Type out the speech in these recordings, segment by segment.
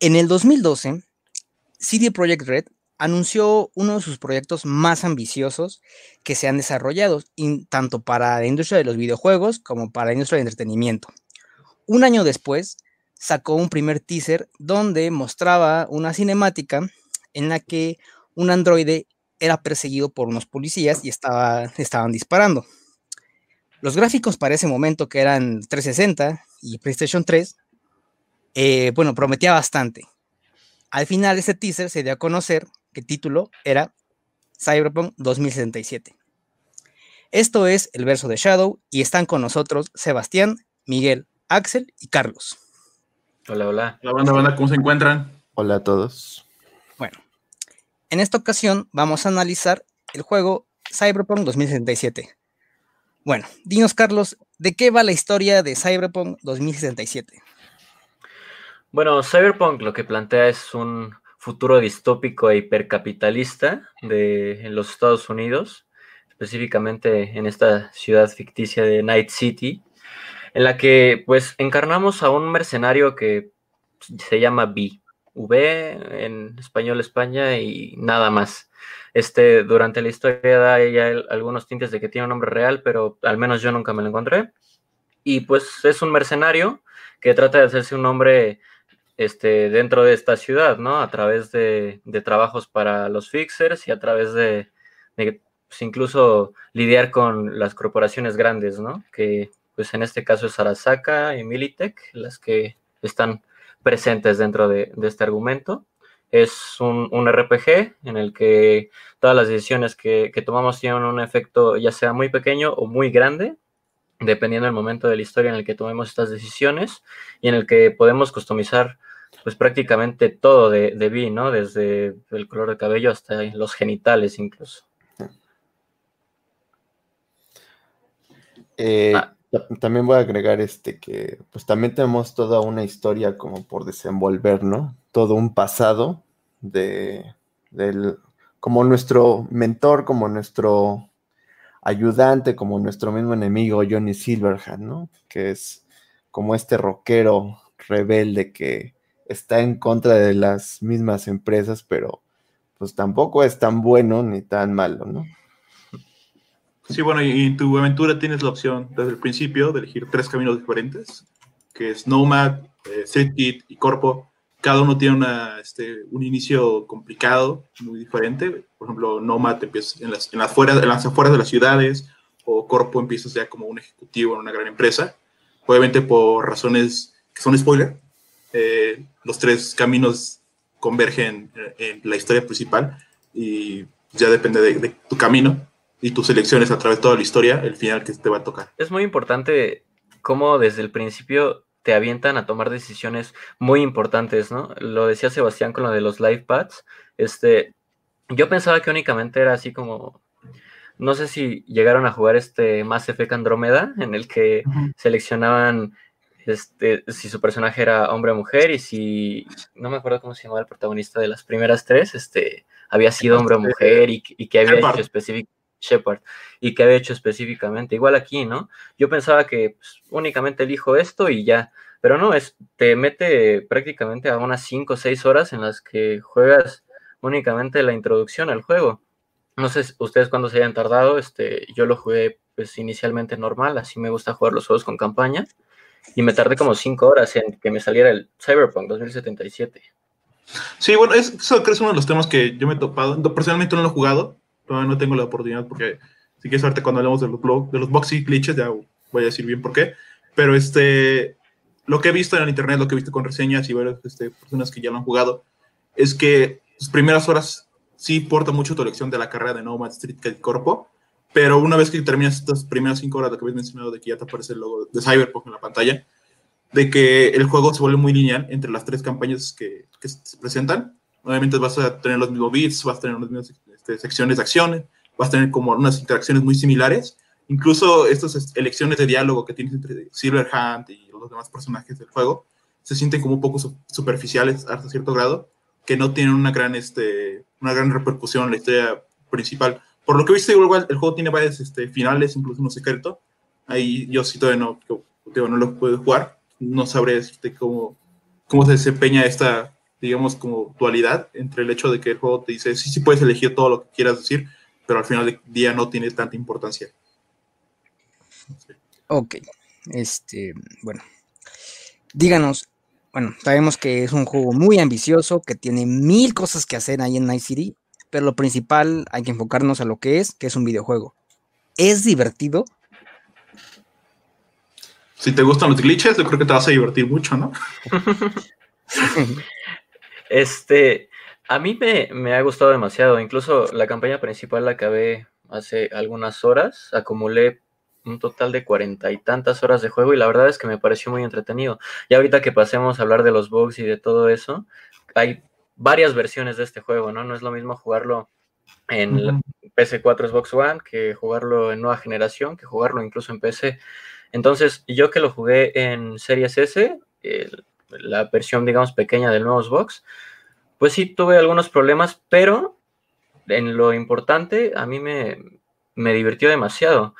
En el 2012, CD Projekt Red anunció uno de sus proyectos más ambiciosos que se han desarrollado, tanto para la industria de los videojuegos como para la industria del entretenimiento. Un año después, sacó un primer teaser donde mostraba una cinemática en la que un androide era perseguido por unos policías y estaba, estaban disparando. Los gráficos para ese momento, que eran 360 y PlayStation 3, eh, bueno, prometía bastante. Al final, este teaser se dio a conocer que el título era Cyberpunk 2077. Esto es el verso de Shadow y están con nosotros Sebastián, Miguel, Axel y Carlos. Hola, hola. Hola, banda, banda, ¿cómo se encuentran? Hola a todos. Bueno, en esta ocasión vamos a analizar el juego Cyberpunk 2077. Bueno, dinos, Carlos, ¿de qué va la historia de Cyberpunk 2077? Bueno, Cyberpunk lo que plantea es un futuro distópico e hipercapitalista de en los Estados Unidos, específicamente en esta ciudad ficticia de Night City, en la que pues encarnamos a un mercenario que se llama V, V en español España y nada más. Este, durante la historia da ella algunos tintes de que tiene un nombre real, pero al menos yo nunca me lo encontré. Y pues es un mercenario que trata de hacerse un nombre este, dentro de esta ciudad, ¿no? A través de, trabajos para los fixers y a través de, pues, incluso lidiar con las corporaciones grandes, ¿no? Que pues en este caso es Arasaka y Militech, las que están presentes dentro de, este argumento. Es un, RPG en el que todas las decisiones que, que tomamos tienen un efecto ya sea muy pequeño o muy grande, dependiendo del momento de la historia en el que tomemos estas decisiones y en el que podemos customizar pues prácticamente todo de, de Vi, ¿no? Desde el color de cabello hasta los genitales incluso. Eh, ah. También voy a agregar este que pues también tenemos toda una historia como por desenvolver, ¿no? Todo un pasado de del como nuestro mentor, como nuestro ayudante, como nuestro mismo enemigo Johnny Silverhand, ¿no? Que es como este rockero rebelde que está en contra de las mismas empresas, pero pues tampoco es tan bueno ni tan malo, ¿no? Sí, bueno, y en tu aventura tienes la opción desde el principio de elegir tres caminos diferentes, que es Nomad, eh, y Corpo. Cada uno tiene una, este, un inicio complicado, muy diferente. Por ejemplo, Nomad empieza en las, en, las afueras, en las afueras de las ciudades, o Corpo empieza ya como un ejecutivo en una gran empresa. Obviamente por razones que son spoiler, eh, los tres caminos convergen en la historia principal y ya depende de, tu camino y tus elecciones a través de toda la historia, el final que te va a tocar. Es muy importante cómo desde el principio te avientan a tomar decisiones muy importantes, ¿no? Lo decía Sebastián con lo de los live pads. Este, yo pensaba que únicamente era así como no sé si llegaron a jugar este Mass Effect Andrómeda, en el que seleccionaban este, si su personaje era hombre o mujer y si, no me acuerdo cómo se llamaba el protagonista de las primeras tres, este, había sido hombre o mujer y, que había hecho específicamente Shepard y que había hecho específicamente, igual aquí, ¿no? Yo pensaba que pues, únicamente elijo esto y ya, pero no, es, te mete prácticamente a unas 5 o 6 horas en las que juegas únicamente la introducción al juego. No sé ustedes cuándo se hayan tardado, este, yo lo jugué pues inicialmente normal, así me gusta jugar los juegos con campaña y me tardé como cinco horas en que me saliera el Cyberpunk 2077. Sí, bueno, eso creo que es uno de los temas que yo me he topado. Personalmente no lo he jugado, todavía no tengo la oportunidad porque sí que es suerte cuando hablamos de los, de los boxy glitches, ya voy a decir bien por qué. Pero este, lo que he visto en internet, lo que he visto con reseñas y varias este, personas que ya lo han jugado, es que las primeras horas sí importa mucho tu elección de la carrera de Nomad Street Corpo, pero una vez que terminas estas primeras cinco horas, lo que habéis mencionado, de que ya te aparece el logo de Cyberpunk en la pantalla, de que el juego se vuelve muy lineal entre las tres campañas que, que se presentan. Obviamente vas a tener los mismos bits, vas a tener las mismas este, secciones de acciones, vas a tener como unas interacciones muy similares. Incluso estas elecciones de diálogo que tienes entre Silverhand y los demás personajes del juego se sienten como un poco superficiales hasta cierto grado, que no tienen una gran, este, una gran repercusión en la historia principal por lo que viste, igual el juego tiene varios este, finales, incluso uno secreto. Ahí yo sí todavía no, no lo puedo jugar. No sabré decirte cómo, se desempeña esta, digamos, como dualidad entre el hecho de que el juego te dice, sí, sí puedes elegir todo lo que quieras decir, pero al final del día no tiene tanta importancia. Ok, este, bueno, díganos, bueno, sabemos que es un juego muy ambicioso, que tiene mil cosas que hacer ahí en Night City, pero lo principal hay que enfocarnos a lo que es, que es un videojuego. ¿Es divertido? Si te gustan los glitches, yo creo que te vas a divertir mucho, ¿no? este, a mí me, me, ha gustado demasiado. Incluso la campaña principal la acabé hace algunas horas. Acumulé un total de cuarenta y tantas horas de juego y la verdad es que me pareció muy entretenido. Y ahorita que pasemos a hablar de los bugs y de todo eso, hay varias versiones de este juego, ¿no? No es lo mismo jugarlo en PC4 Xbox One que jugarlo en nueva generación, que jugarlo incluso en PC. Entonces, yo que lo jugué en Series S, la versión, digamos, pequeña del nuevo Xbox, pues sí tuve algunos problemas, pero en lo importante a mí me, me divirtió demasiado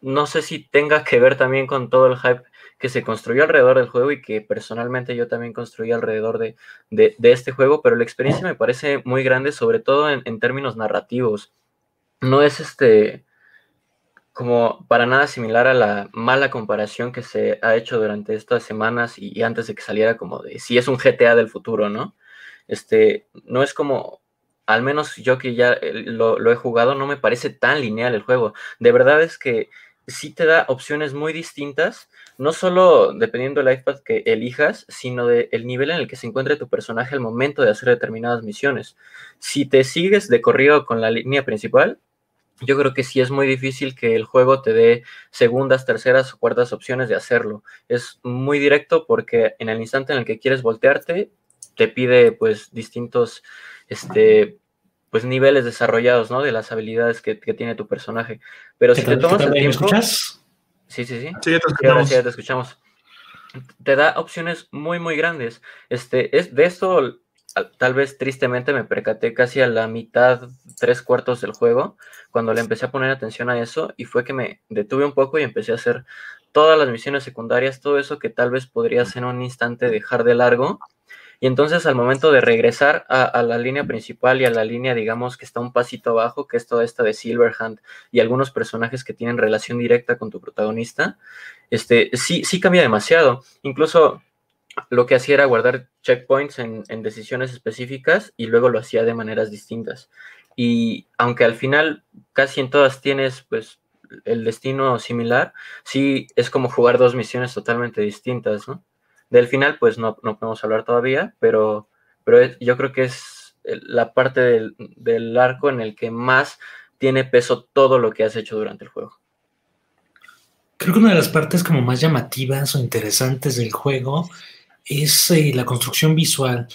no sé si tenga que ver también con todo el hype que se construyó alrededor del juego y que personalmente yo también construí alrededor de, este juego, pero la experiencia me parece muy grande, sobre todo en, términos narrativos. No es este como para nada similar a la mala comparación que se ha hecho durante estas semanas y, antes de que saliera como de si es un GTA del futuro, ¿no? Este, no es como, al menos yo que ya eh, lo, lo he jugado, no me parece tan lineal el juego. De verdad es que sí te da opciones muy distintas, no solo dependiendo del iPad que elijas, sino del nivel en el que se encuentre tu personaje al momento de hacer determinadas misiones. Si te sigues de corrido con la línea principal, yo creo que sí es muy difícil que el juego te dé segundas, terceras o cuartas opciones de hacerlo. Es muy directo porque en el instante en el que quieres voltearte, te pide pues distintos este, pues niveles desarrollados, ¿no? De las habilidades que, tiene tu personaje. Pero si te tomas el tiempo... ¿Me escuchas? Sí, sí, sí. Sí, ya te escuchamos. Sí, te escuchamos. Te da opciones muy, muy grandes. Este, es de esto, tal vez tristemente me percaté casi a la mitad, tres cuartos del juego, cuando le empecé a poner atención a eso, y fue que me detuve un poco y empecé a hacer todas las misiones secundarias, todo eso que tal vez podría en un instante dejar de largo, y entonces al momento de regresar a, la línea principal y a la línea, digamos, que está un pasito abajo, que es toda esta de Silverhand y algunos personajes que tienen relación directa con tu protagonista, este, sí, sí cambia demasiado. Incluso lo que hacía era guardar checkpoints en, en, decisiones específicas y luego lo hacía de maneras distintas. Y aunque al final casi en todas tienes pues el destino similar, sí es como jugar dos misiones totalmente distintas, ¿no? Del final, pues no, podemos hablar todavía, pero, pero yo creo que es la parte del, arco en el que más tiene peso todo lo que has hecho durante el juego. Creo que una de las partes como más llamativas o interesantes del juego es eh, la construcción visual.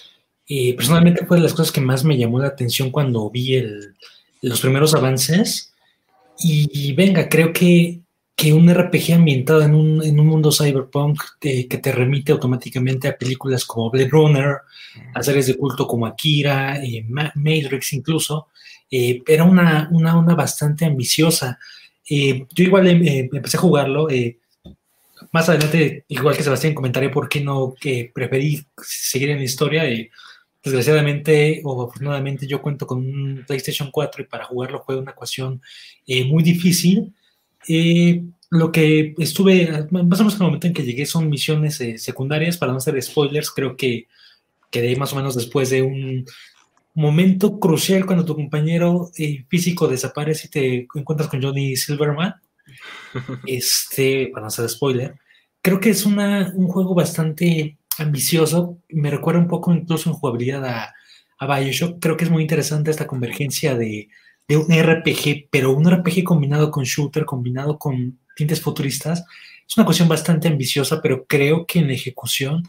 Eh, personalmente fue de las cosas que más me llamó la atención cuando vi los primeros avances. y, venga, creo que que un RPG ambientado en un, en un mundo cyberpunk que te remite automáticamente a películas como Blade Runner, a series de culto como Akira, eh, Matrix incluso, eh, era una, una, una, bastante ambiciosa. Eh, yo igual em, empecé a jugarlo. más adelante, igual que Sebastián, comentaré por qué no que preferí seguir en la historia. desgraciadamente o afortunadamente yo cuento con un PlayStation 4 y para jugarlo fue una ecuación muy difícil. Eh, lo que estuve, más o menos en el momento en que llegué son misiones eh, secundarias, para no hacer spoilers, creo que quedé más o menos después de un momento crucial cuando tu compañero eh, físico desaparece y te encuentras con Johnny Silverman. Este, para no hacer spoiler, creo que es una, un juego bastante ambicioso, me recuerda un poco incluso en jugabilidad a, a Bioshock, creo que es muy interesante esta convergencia de de un RPG, pero un RPG combinado con shooter, combinado con tintes futuristas, es una cuestión bastante ambiciosa, pero creo que en ejecución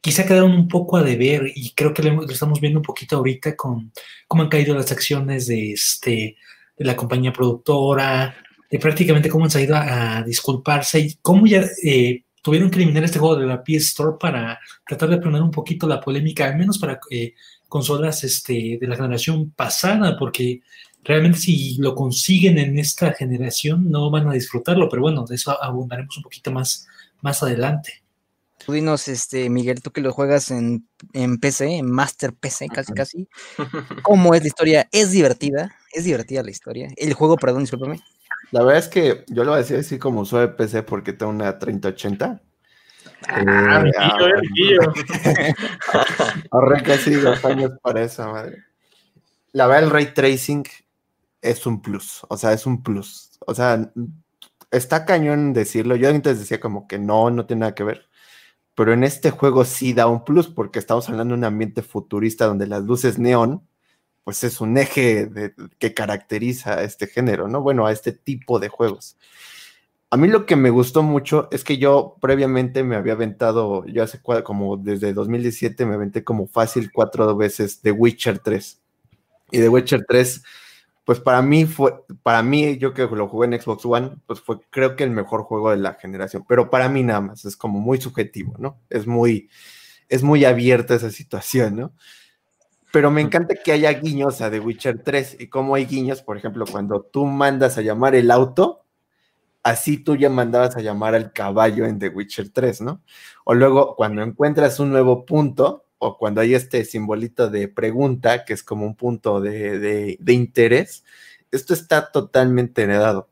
quizá quedaron un poco a deber y creo que lo, estamos viendo un poquito ahorita con cómo han caído las acciones de, este, de la compañía productora, de prácticamente cómo han salido a, disculparse y cómo ya eh, tuvieron que eliminar este juego de la PS Store para tratar de frenar un poquito la polémica, al menos para eh, consolas este, de la generación pasada, porque realmente si lo consiguen en esta generación no van a disfrutarlo, pero bueno, de eso abundaremos un poquito más, más adelante. Tú dinos, este, Miguel, tú que lo juegas en, en PC, en Master PC, casi casi. ¿Cómo es la historia? ¿Es divertida? ¿Es divertida la historia? El juego, perdón, discúlpame. La verdad es que yo lo voy a decir así como usuario de PC porque tengo una 3080. Ah, Eh, riquillo. Ahorré casi dos años para esa madre. La verdad, el ray tracing es un plus. O sea, es un plus. O sea, está cañón decirlo. Yo antes decía como que no, no tiene nada que ver. Pero en este juego sí da un plus porque estamos hablando de un ambiente futurista donde las luces neón, pues es un eje que caracteriza a este género, ¿no? Bueno, a este tipo de juegos. A mí lo que me gustó mucho es que yo previamente me había aventado, yo hace como desde 2017 me aventé como fácil cuatro veces The Witcher 3. Y The Witcher 3, pues para mí fue, para mí, yo que lo jugué en Xbox One, pues fue creo que el mejor juego de la generación. Pero para mí nada más, es como muy subjetivo, ¿no? Es muy, es muy abierta esa situación, ¿no? Pero me encanta que haya guiños a The Witcher 3 y como hay guiños, por ejemplo, cuando tú mandas a llamar el auto, así tú ya mandabas a llamar al caballo en The Witcher 3, ¿no? O luego cuando encuentras un nuevo punto, o cuando hay este simbolito de pregunta, que es como un punto de, de- de interés, esto está totalmente heredado.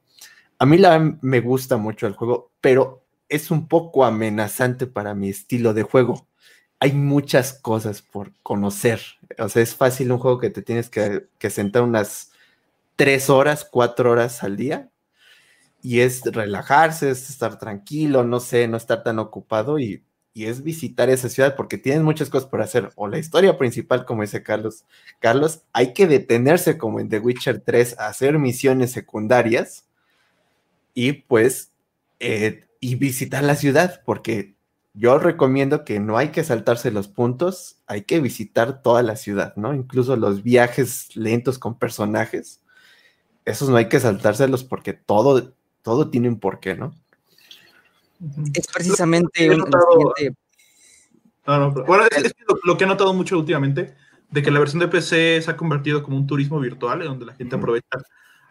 A mí la, me gusta mucho el juego, pero es un poco amenazante para mi estilo de juego. Hay muchas cosas por conocer. O sea, es fácil un juego que te tienes que, que sentar unas tres horas, cuatro horas al día y es relajarse, es estar tranquilo, no sé, no estar tan ocupado y, y es visitar esa ciudad porque tienes muchas cosas por hacer. O la historia principal, como dice Carlos. Carlos, hay que detenerse como en The Witcher 3 a hacer misiones secundarias y pues eh, y visitar la ciudad porque yo recomiendo que no hay que saltarse los puntos, hay que visitar toda la ciudad, ¿no? Incluso los viajes lentos con personajes, esos no hay que saltárselos porque todo, todo tiene un porqué, ¿no? Es precisamente He un, el notado- siguiente- No, no, pero- bueno, es, es que lo, lo que he notado mucho últimamente, de que la versión de PC se ha convertido como un turismo virtual, donde la gente aprovecha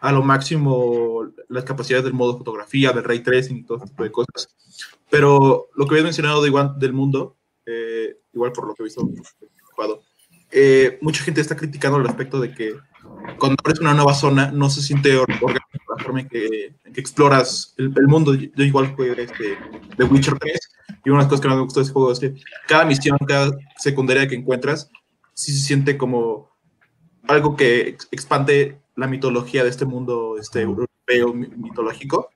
a lo máximo las capacidades del modo fotografía, del ray tracing y todo este tipo de cosas. Pero lo que habías mencionado de igual del mundo, eh, igual por lo que he visto eh, mucha gente está criticando el aspecto de que cuando abres una nueva zona no se siente or- orgánico la forma en que, en que exploras el, el mundo. Yo igual jugué este, The Witcher 3 y una de las cosas que más me gustó de ese juego es que cada misión, cada secundaria que encuentras, sí se siente como algo que ex- expande la mitología de este mundo este, europeo mi- mitológico.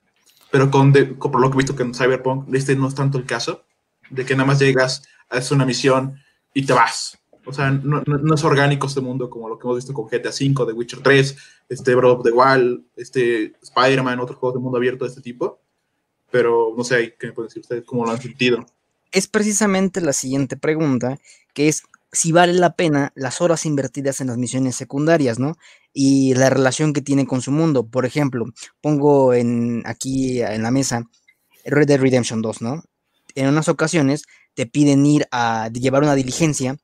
Pero con, de- con- por lo que he visto que en Cyberpunk, este no es tanto el caso, de que nada más llegas, haces una misión y te vas. O sea, no, es orgánico este mundo como lo que hemos visto con GTA V, The Witcher 3, este Breath of the Wild, este Spider-Man, otros juegos de mundo abierto de este tipo. Pero no sé, ¿qué me pueden decir ustedes? ¿Cómo lo han sentido? es precisamente la siguiente pregunta, que es si vale la pena las horas invertidas en las misiones secundarias, ¿no? Y la relación que tiene con su mundo. Por ejemplo, pongo en, aquí en la mesa Red Dead Redemption 2, ¿no? En unas ocasiones te piden ir a llevar una diligencia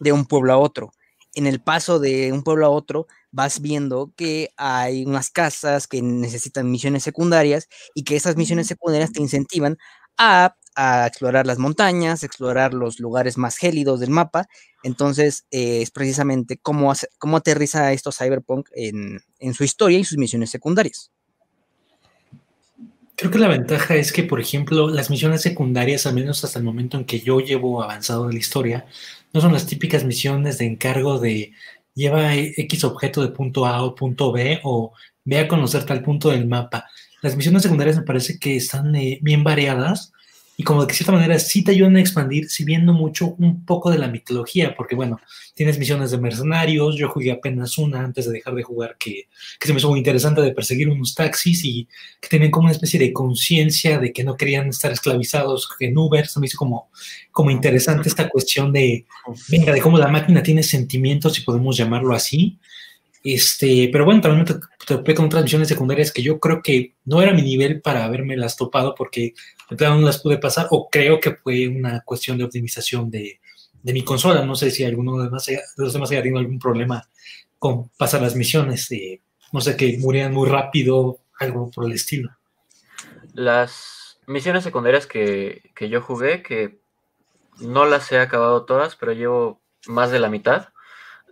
de un pueblo a otro. En el paso de un pueblo a otro vas viendo que hay unas casas que necesitan misiones secundarias y que esas misiones secundarias te incentivan a, a explorar las montañas, explorar los lugares más gélidos del mapa. Entonces, eh, es precisamente cómo, hace- cómo aterriza esto Cyberpunk en, en su historia y sus misiones secundarias. Creo que la ventaja es que, por ejemplo, las misiones secundarias, al menos hasta el momento en que yo llevo avanzado en la historia, no son las típicas misiones de encargo de lleva X objeto de punto A o punto B o ve a conocer tal punto del mapa. Las misiones secundarias me parece que están eh, bien variadas y como de cierta manera sí te ayudan a expandir, si bien no mucho, un poco de la mitología, porque bueno, tienes misiones de mercenarios, yo jugué apenas una antes de dejar de jugar que, que se me hizo muy interesante de perseguir unos taxis y que tenían como una especie de conciencia de que no querían estar esclavizados en Uber. Se me hizo como, como interesante esta cuestión de, venga, de cómo la máquina tiene sentimientos, si podemos llamarlo así. Este, pero bueno, también me to- topé con otras misiones secundarias que yo creo que no era mi nivel para haberme las topado porque no las pude pasar o creo que fue una cuestión de optimización de, de mi consola. No sé si alguno de, de los demás haya tenido algún problema con pasar las misiones. eh, no sé, que murieran muy rápido, algo por el estilo. Las misiones secundarias que, que yo jugué, que no las he acabado todas, pero llevo más de la mitad.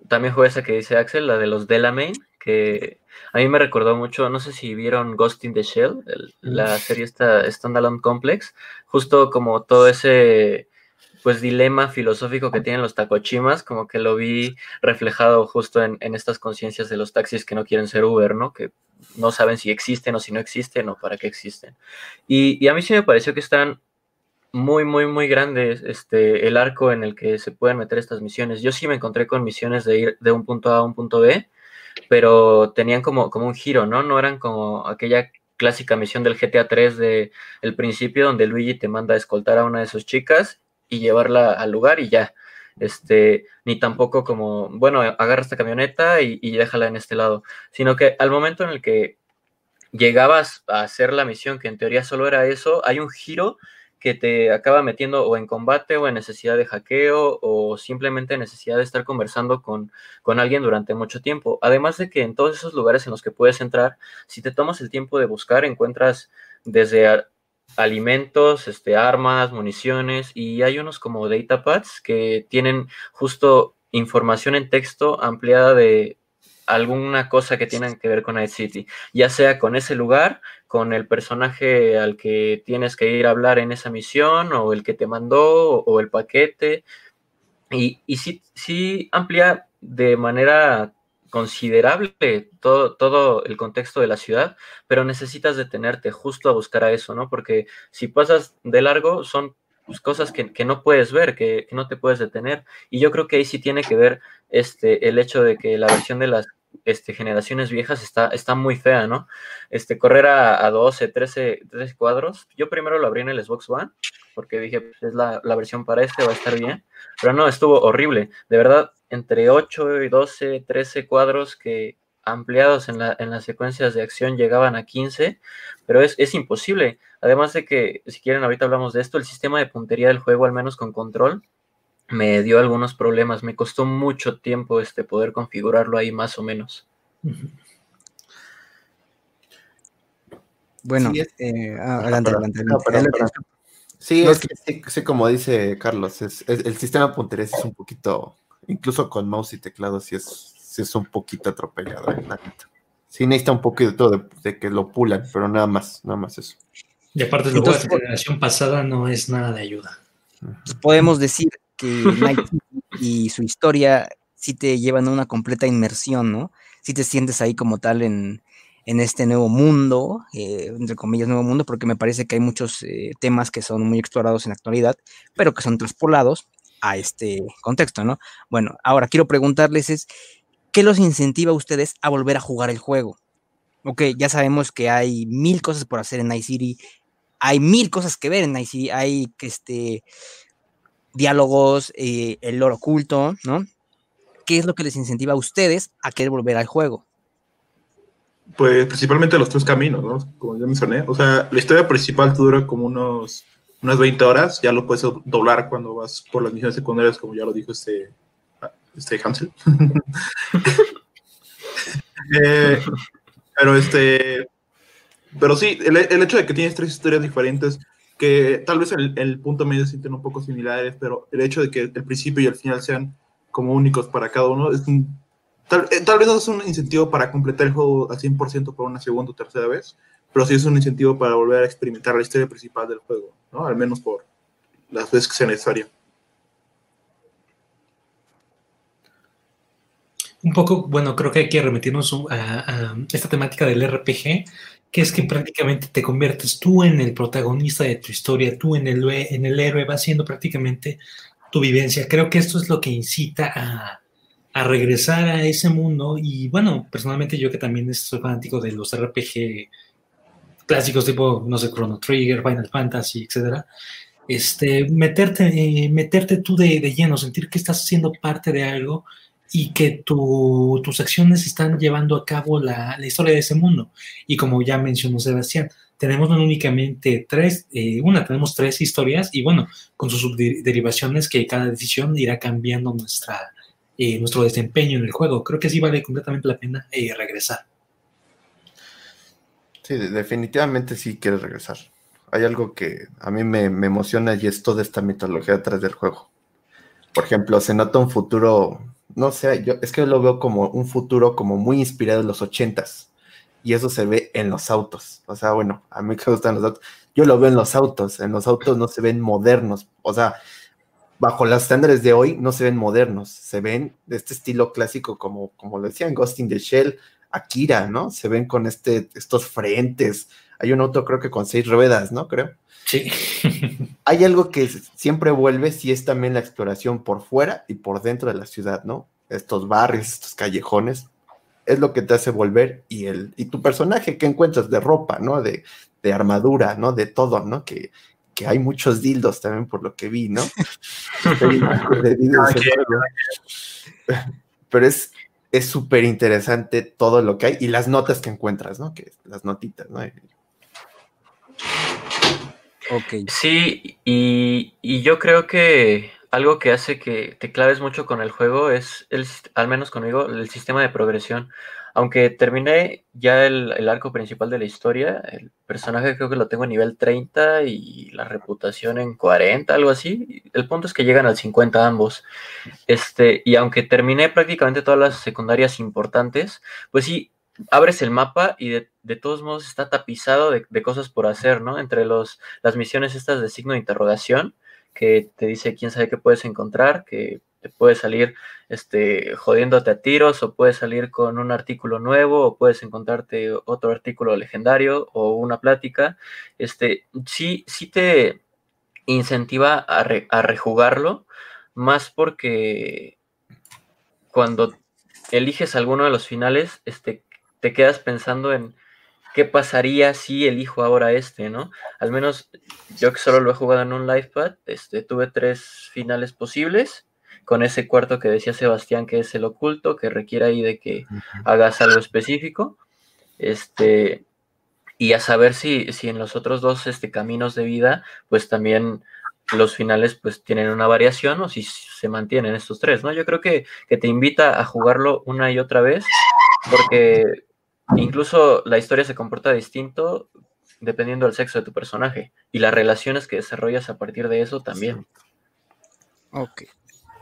También jugué esa que dice Axel, la de los Delamain, que a mí me recordó mucho, no sé si vieron Ghost in the Shell, la serie esta Standalone Complex, justo como todo ese pues dilema filosófico que tienen los tacochimas, como que lo vi reflejado justo en, estas conciencias de los taxis que no quieren ser Uber, ¿no? Que no saben si existen o si no existen o para qué existen. Y, y a mí sí me pareció que están muy, muy, muy grandes este, el arco en el que se pueden meter estas misiones. Yo sí me encontré con misiones de ir de un punto A a un punto B, pero tenían como, como un giro, ¿no? No eran como aquella clásica misión del GTA 3 de el principio donde Luigi te manda a escoltar a una de sus chicas y llevarla al lugar y ya. Este, ni tampoco como, bueno, agarra esta camioneta y, y déjala en este lado, sino que al momento en el que llegabas a hacer la misión, que en teoría solo era eso, hay un giro que te acaba metiendo o en combate o en necesidad de hackeo o simplemente necesidad de estar conversando con, con, alguien durante mucho tiempo. Además de que en todos esos lugares en los que puedes entrar, si te tomas el tiempo de buscar, encuentras desde alimentos, este, armas, municiones y hay unos como datapads que tienen justo información en texto ampliada de alguna cosa que tenga que ver con Night City, ya sea con ese lugar, con el personaje al que tienes que ir a hablar en esa misión, o el que te mandó, o el paquete. Y, y sí, sí amplía de manera considerable todo, todo el contexto de la ciudad, pero necesitas detenerte justo a buscar a eso, ¿no? Porque si pasas de largo, son pues, cosas que, no puedes ver, que, que, no te puedes detener. Y yo creo que ahí sí tiene que ver este, el hecho de que la versión de las este, generaciones viejas está, está muy fea, ¿no? Este, correr a, a 12, 13, 13, cuadros. Yo primero lo abrí en el Xbox One, porque dije, pues, es la, la, versión para este, va a estar bien. Pero no, estuvo horrible. De verdad, entre 8 y 12, 13 cuadros que ampliados en, la, en las secuencias de acción llegaban a 15, pero es, es imposible. Además de que, si quieren, ahorita hablamos de esto, el sistema de puntería del juego, al menos con control, me dio algunos problemas. Me costó mucho tiempo este, poder configurarlo ahí más o menos. Bueno, eh, adelante, adelante. Sí, es que, sí, como dice Carlos, es, el sistema puntería es un poquito, incluso con mouse y teclado, sí es, es un poquito atropellado. Eh, sí necesita un poquito de, de que lo pulan, pero nada más, nada más eso. Y aparte, de la generación pasada no es nada de ayuda. Podemos decir que Night y su historia sí te llevan a una completa inmersión, ¿no? Sí te sientes ahí como tal en, en este nuevo mundo, eh, entre comillas, nuevo mundo, porque me parece que hay muchos eh, temas que son muy explorados en la actualidad, pero que son traspolados a este contexto, ¿no? Bueno, ahora quiero preguntarles es, ¿qué los incentiva a ustedes a volver a jugar el juego? Ok, ya sabemos que hay mil cosas por hacer en Night City, hay mil cosas que ver en Night City, hay este, diálogos, eh, el lore oculto, ¿no? ¿Qué es lo que les incentiva a ustedes a querer volver al juego? Pues principalmente los tres caminos, ¿no? Como ya mencioné. O sea, la historia principal dura como unos, unas 20 horas. Ya lo puedes doblar cuando vas por las misiones secundarias, como ya lo dijo este, este Hansel. Eh, pero este. Pero sí, el, el, hecho de que tienes tres historias diferentes que tal vez el, el punto medio se sienten un poco similares, pero el hecho de que el principio y el final sean como únicos para cada uno es un, tal, eh, vez no es un incentivo para completar el juego al 100% por una segunda o tercera vez, pero sí es un incentivo para volver a experimentar la historia principal del juego, ¿no? Al menos por las veces que sea necesario. Un poco, bueno, creo que hay que remitirnos a esta temática del RPG que es que prácticamente te conviertes tú en el protagonista de tu historia, tú en el, en el héroe, va siendo prácticamente tu vivencia. Creo que esto es lo que incita a, a, regresar a ese mundo y bueno, personalmente yo que también soy fanático de los RPG clásicos tipo, no sé, Chrono Trigger, Final Fantasy, etcétera, este, meterte, eh, meterte tú de, de lleno, sentir que estás siendo parte de algo y que tu, tus acciones están llevando a cabo la, la, historia de ese mundo. Y como ya mencionó Sebastián, tenemos no únicamente tres, eh, una, tenemos tres historias y bueno, con sus subderivaciones que cada decisión irá cambiando nuestra, eh, nuestro desempeño en el juego. Creo que sí vale completamente la pena eh, regresar. Sí, definitivamente sí quieres regresar. hay algo que a mí me, me emociona y es toda esta mitología detrás del juego. Por ejemplo, se nota un futuro, no sé, yo es que lo veo como un futuro como muy inspirado en los ochentas. Y eso se ve en los autos. O sea, bueno, a mí que gustan los autos. Yo lo veo en los autos. En los autos no se ven modernos. O sea, bajo los estándares de hoy no se ven modernos. Se ven de este estilo clásico, como, como lo decían, Ghost in the Shell, Akira, ¿no? Se ven con este, estos frentes. Hay un auto, creo que con seis ruedas, ¿no? Creo. Sí. Hay algo que siempre vuelve, si es también la exploración por fuera y por dentro de la ciudad, ¿no? Estos barrios, estos callejones, es lo que te hace volver y, el, y tu personaje que encuentras de ropa, ¿no? De, de armadura, ¿no? De todo, ¿no? Que, que hay muchos dildos también por lo que vi, ¿no? Pero es es súper interesante todo lo que hay y las notas que encuentras, ¿no? Que las notitas, ¿no? Ok. Sí, y, y, yo creo que algo que hace que te claves mucho con el juego es, el, al menos conmigo, el sistema de progresión aunque terminé ya el, arco principal de la historia, el personaje creo que lo tengo a nivel 30 y la reputación en 40, algo así. El punto es que llegan al 50 ambos. Este, y aunque terminé prácticamente todas las secundarias importantes, pues sí, abres el mapa y de, todos modos está tapizado de, de, cosas por hacer, ¿no? Entre los, las misiones estas de signo de interrogación, que te dice quién sabe qué puedes encontrar, que te puede salir este, jodiéndote a tiros o puedes salir con un artículo nuevo o puedes encontrarte otro artículo legendario o una plática. Este, sí, sí te incentiva a, a rejugarlo, más porque cuando eliges alguno de los finales, este, te quedas pensando en qué pasaría si elijo ahora este, ¿no? Al menos yo que solo lo he jugado en un livepad, este, tuve tres finales posibles con ese cuarto que decía Sebastián que es el oculto, que requiere ahí de que hagas algo específico. Este, y a saber si, si en los otros dos este, caminos de vida, pues también los finales pues tienen una variación o si se mantienen estos tres, ¿no? Yo creo que, que te invita a jugarlo una y otra vez porque incluso la historia se comporta distinto dependiendo del sexo de tu personaje y las relaciones que desarrollas a partir de eso también. Ok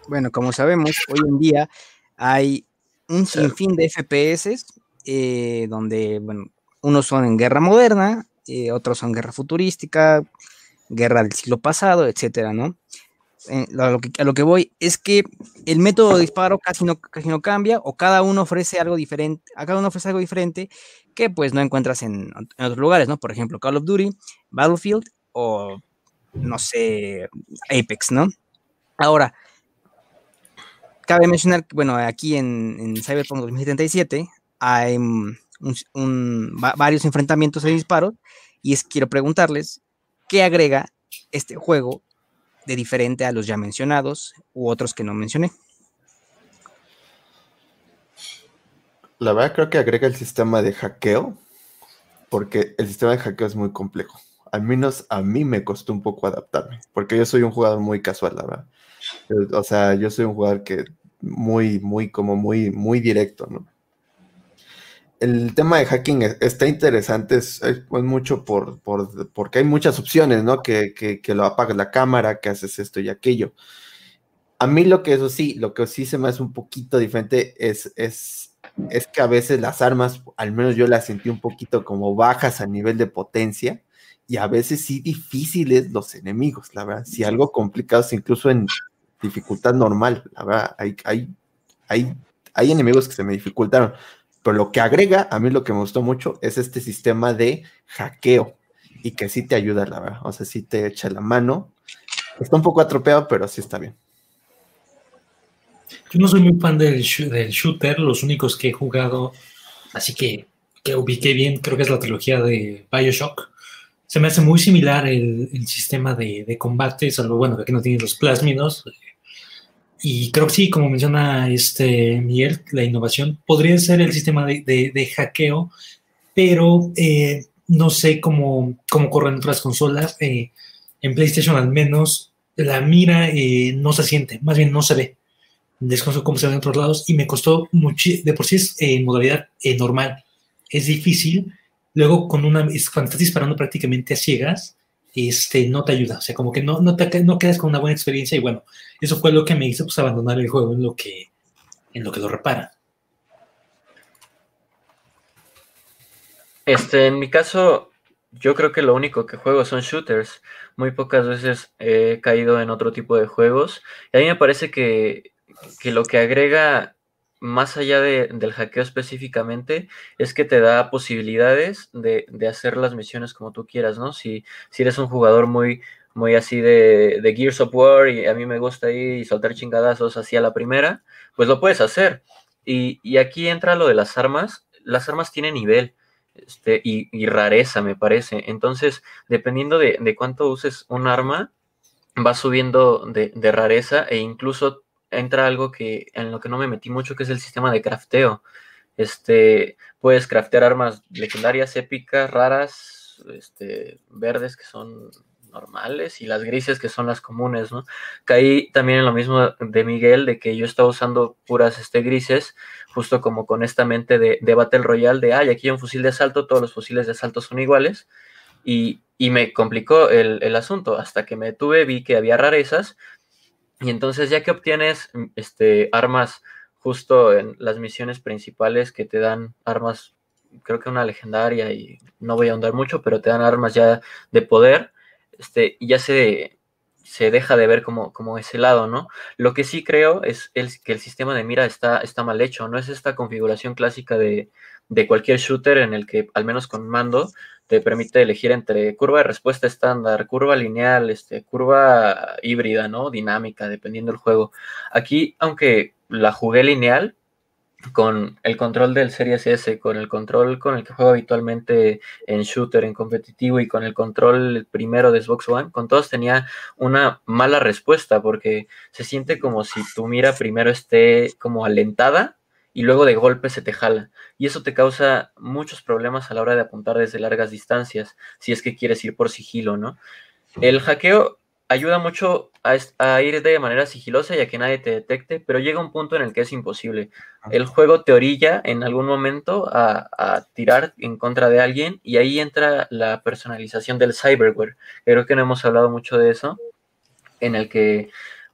bueno, como sabemos, hoy en día hay un sinfín de FPS eh, donde, bueno, unos son en guerra moderna, eh, otros son guerra futurística, guerra del siglo pasado, etcétera, ¿no? Eh, a, lo que, a, lo que, voy es que el método de disparo casi no, casi no cambia o cada uno ofrece algo diferente, a cada uno ofrece algo diferente que pues no encuentras en, en otros lugares, ¿no? Por ejemplo, Call of Duty, Battlefield o no sé, Apex, ¿no? Ahora, cabe mencionar que, bueno, aquí en, Cyberpunk 2077 hay varios enfrentamientos de disparos y es, quiero preguntarles, ¿qué agrega este juego de diferente a los ya mencionados u otros que no mencioné? La verdad creo que agrega el sistema de hackeo, porque el sistema de hackeo es muy complejo. Al menos a mí me costó un poco adaptarme, porque yo soy un jugador muy casual, la verdad. O sea, yo soy un jugador que muy, muy, como muy, muy directo, ¿no? El tema de hacking está interesante, es, mucho por, porque hay muchas opciones, ¿no? Que, que, lo apagas la cámara, que haces esto y aquello. A mí lo que eso sí, lo que sí se me hace un poquito diferente es, es, es que a veces las armas, al menos yo las sentí un poquito como bajas a nivel de potencia y a veces sí difíciles los enemigos, la verdad. Si algo complicado, incluso en dificultad normal. La verdad, hay, hay, hay, hay enemigos que se me dificultaron. Pero lo que agrega, a mí lo que me gustó mucho es este sistema de hackeo y que sí te ayuda, la verdad. O sea, sí te echa la mano. Está un poco atropellado, pero sí está bien. Yo no soy muy fan del, del shooter, los únicos que he jugado, así que, que ubiqué bien, creo que es la trilogía de Bioshock se me hace muy similar el, sistema de, combate, salvo bueno, que aquí no tiene los plásmidos. Y creo que sí, como menciona este Miguel, la innovación podría ser el sistema de, hackeo, pero eh, no sé cómo, cómo corren otras consolas. Eh, en PlayStation al menos la mira eh, no se siente, más bien no se ve. Desconozco cómo se ve en otros lados y me costó mucho, de por sí es en modalidad normal. Es difícil Luego, con una, cuando estás disparando prácticamente a ciegas este, no te ayuda. O sea, como que no, no, te, no quedas con una buena experiencia y bueno, eso fue lo que me hizo pues, abandonar el juego en lo que, en lo, que lo repara. Este, en mi caso, yo creo que lo único que juego son shooters. Muy pocas veces he caído en otro tipo de juegos. Y a mí me parece que, que lo que agrega más allá del hackeo específicamente, es que te da posibilidades de, hacer las misiones como tú quieras, ¿no? Si, si eres un jugador muy, muy así de, de, Gears of War y a mí me gusta ir y soltar chingadazos así a la primera, pues lo puedes hacer. Y, aquí entra lo de las armas. Las armas tienen nivel este, y, rareza, me parece. Entonces, dependiendo de, de, cuánto uses un arma, va subiendo de, de rareza e incluso entra algo que en lo que no me metí mucho, que es el sistema de crafteo. Este, puedes craftear armas legendarias, épicas, raras, este, verdes que son normales y las grises que son las comunes, ¿no? Caí también en lo mismo de Miguel, de que yo estaba usando puras este, grises, justo como con esta mente de, de Battle Royale, de, ay, aquí hay un fusil de asalto, todos los fusiles de asalto son iguales, y, y me complicó el, el, asunto, hasta que me detuve, vi que había rarezas, y entonces ya que obtienes mm, este, armas justo en las misiones principales que te dan armas, creo que una legendaria y no voy a ahondar mucho, pero te dan armas ya de poder, este, ya se, se deja de ver como, como ese lado, ¿no? Lo que sí creo es el, que el sistema de mira está, está mal hecho, no es esta configuración clásica de, de cualquier shooter en el que, al menos con mando, te permite elegir entre curva de respuesta estándar, curva lineal, este, curva híbrida, ¿no? Dinámica, dependiendo del juego. Aquí, aunque la jugué lineal, con el control del Series S, con el control con el que juego habitualmente en shooter, en competitivo y con el control primero de Xbox One, con todos tenía una mala respuesta porque se siente como si tu mira primero esté como alentada y luego de golpe se te jala. Y eso te causa muchos problemas a la hora de apuntar desde largas distancias, si es que quieres ir por sigilo, ¿no? El hackeo ayuda mucho a, ir de manera sigilosa y a que nadie te detecte, pero llega un punto en el que es imposible. El juego te orilla en algún momento a, a, tirar en contra de alguien y ahí entra la personalización del cyberware. Creo que no hemos hablado mucho de eso, en el que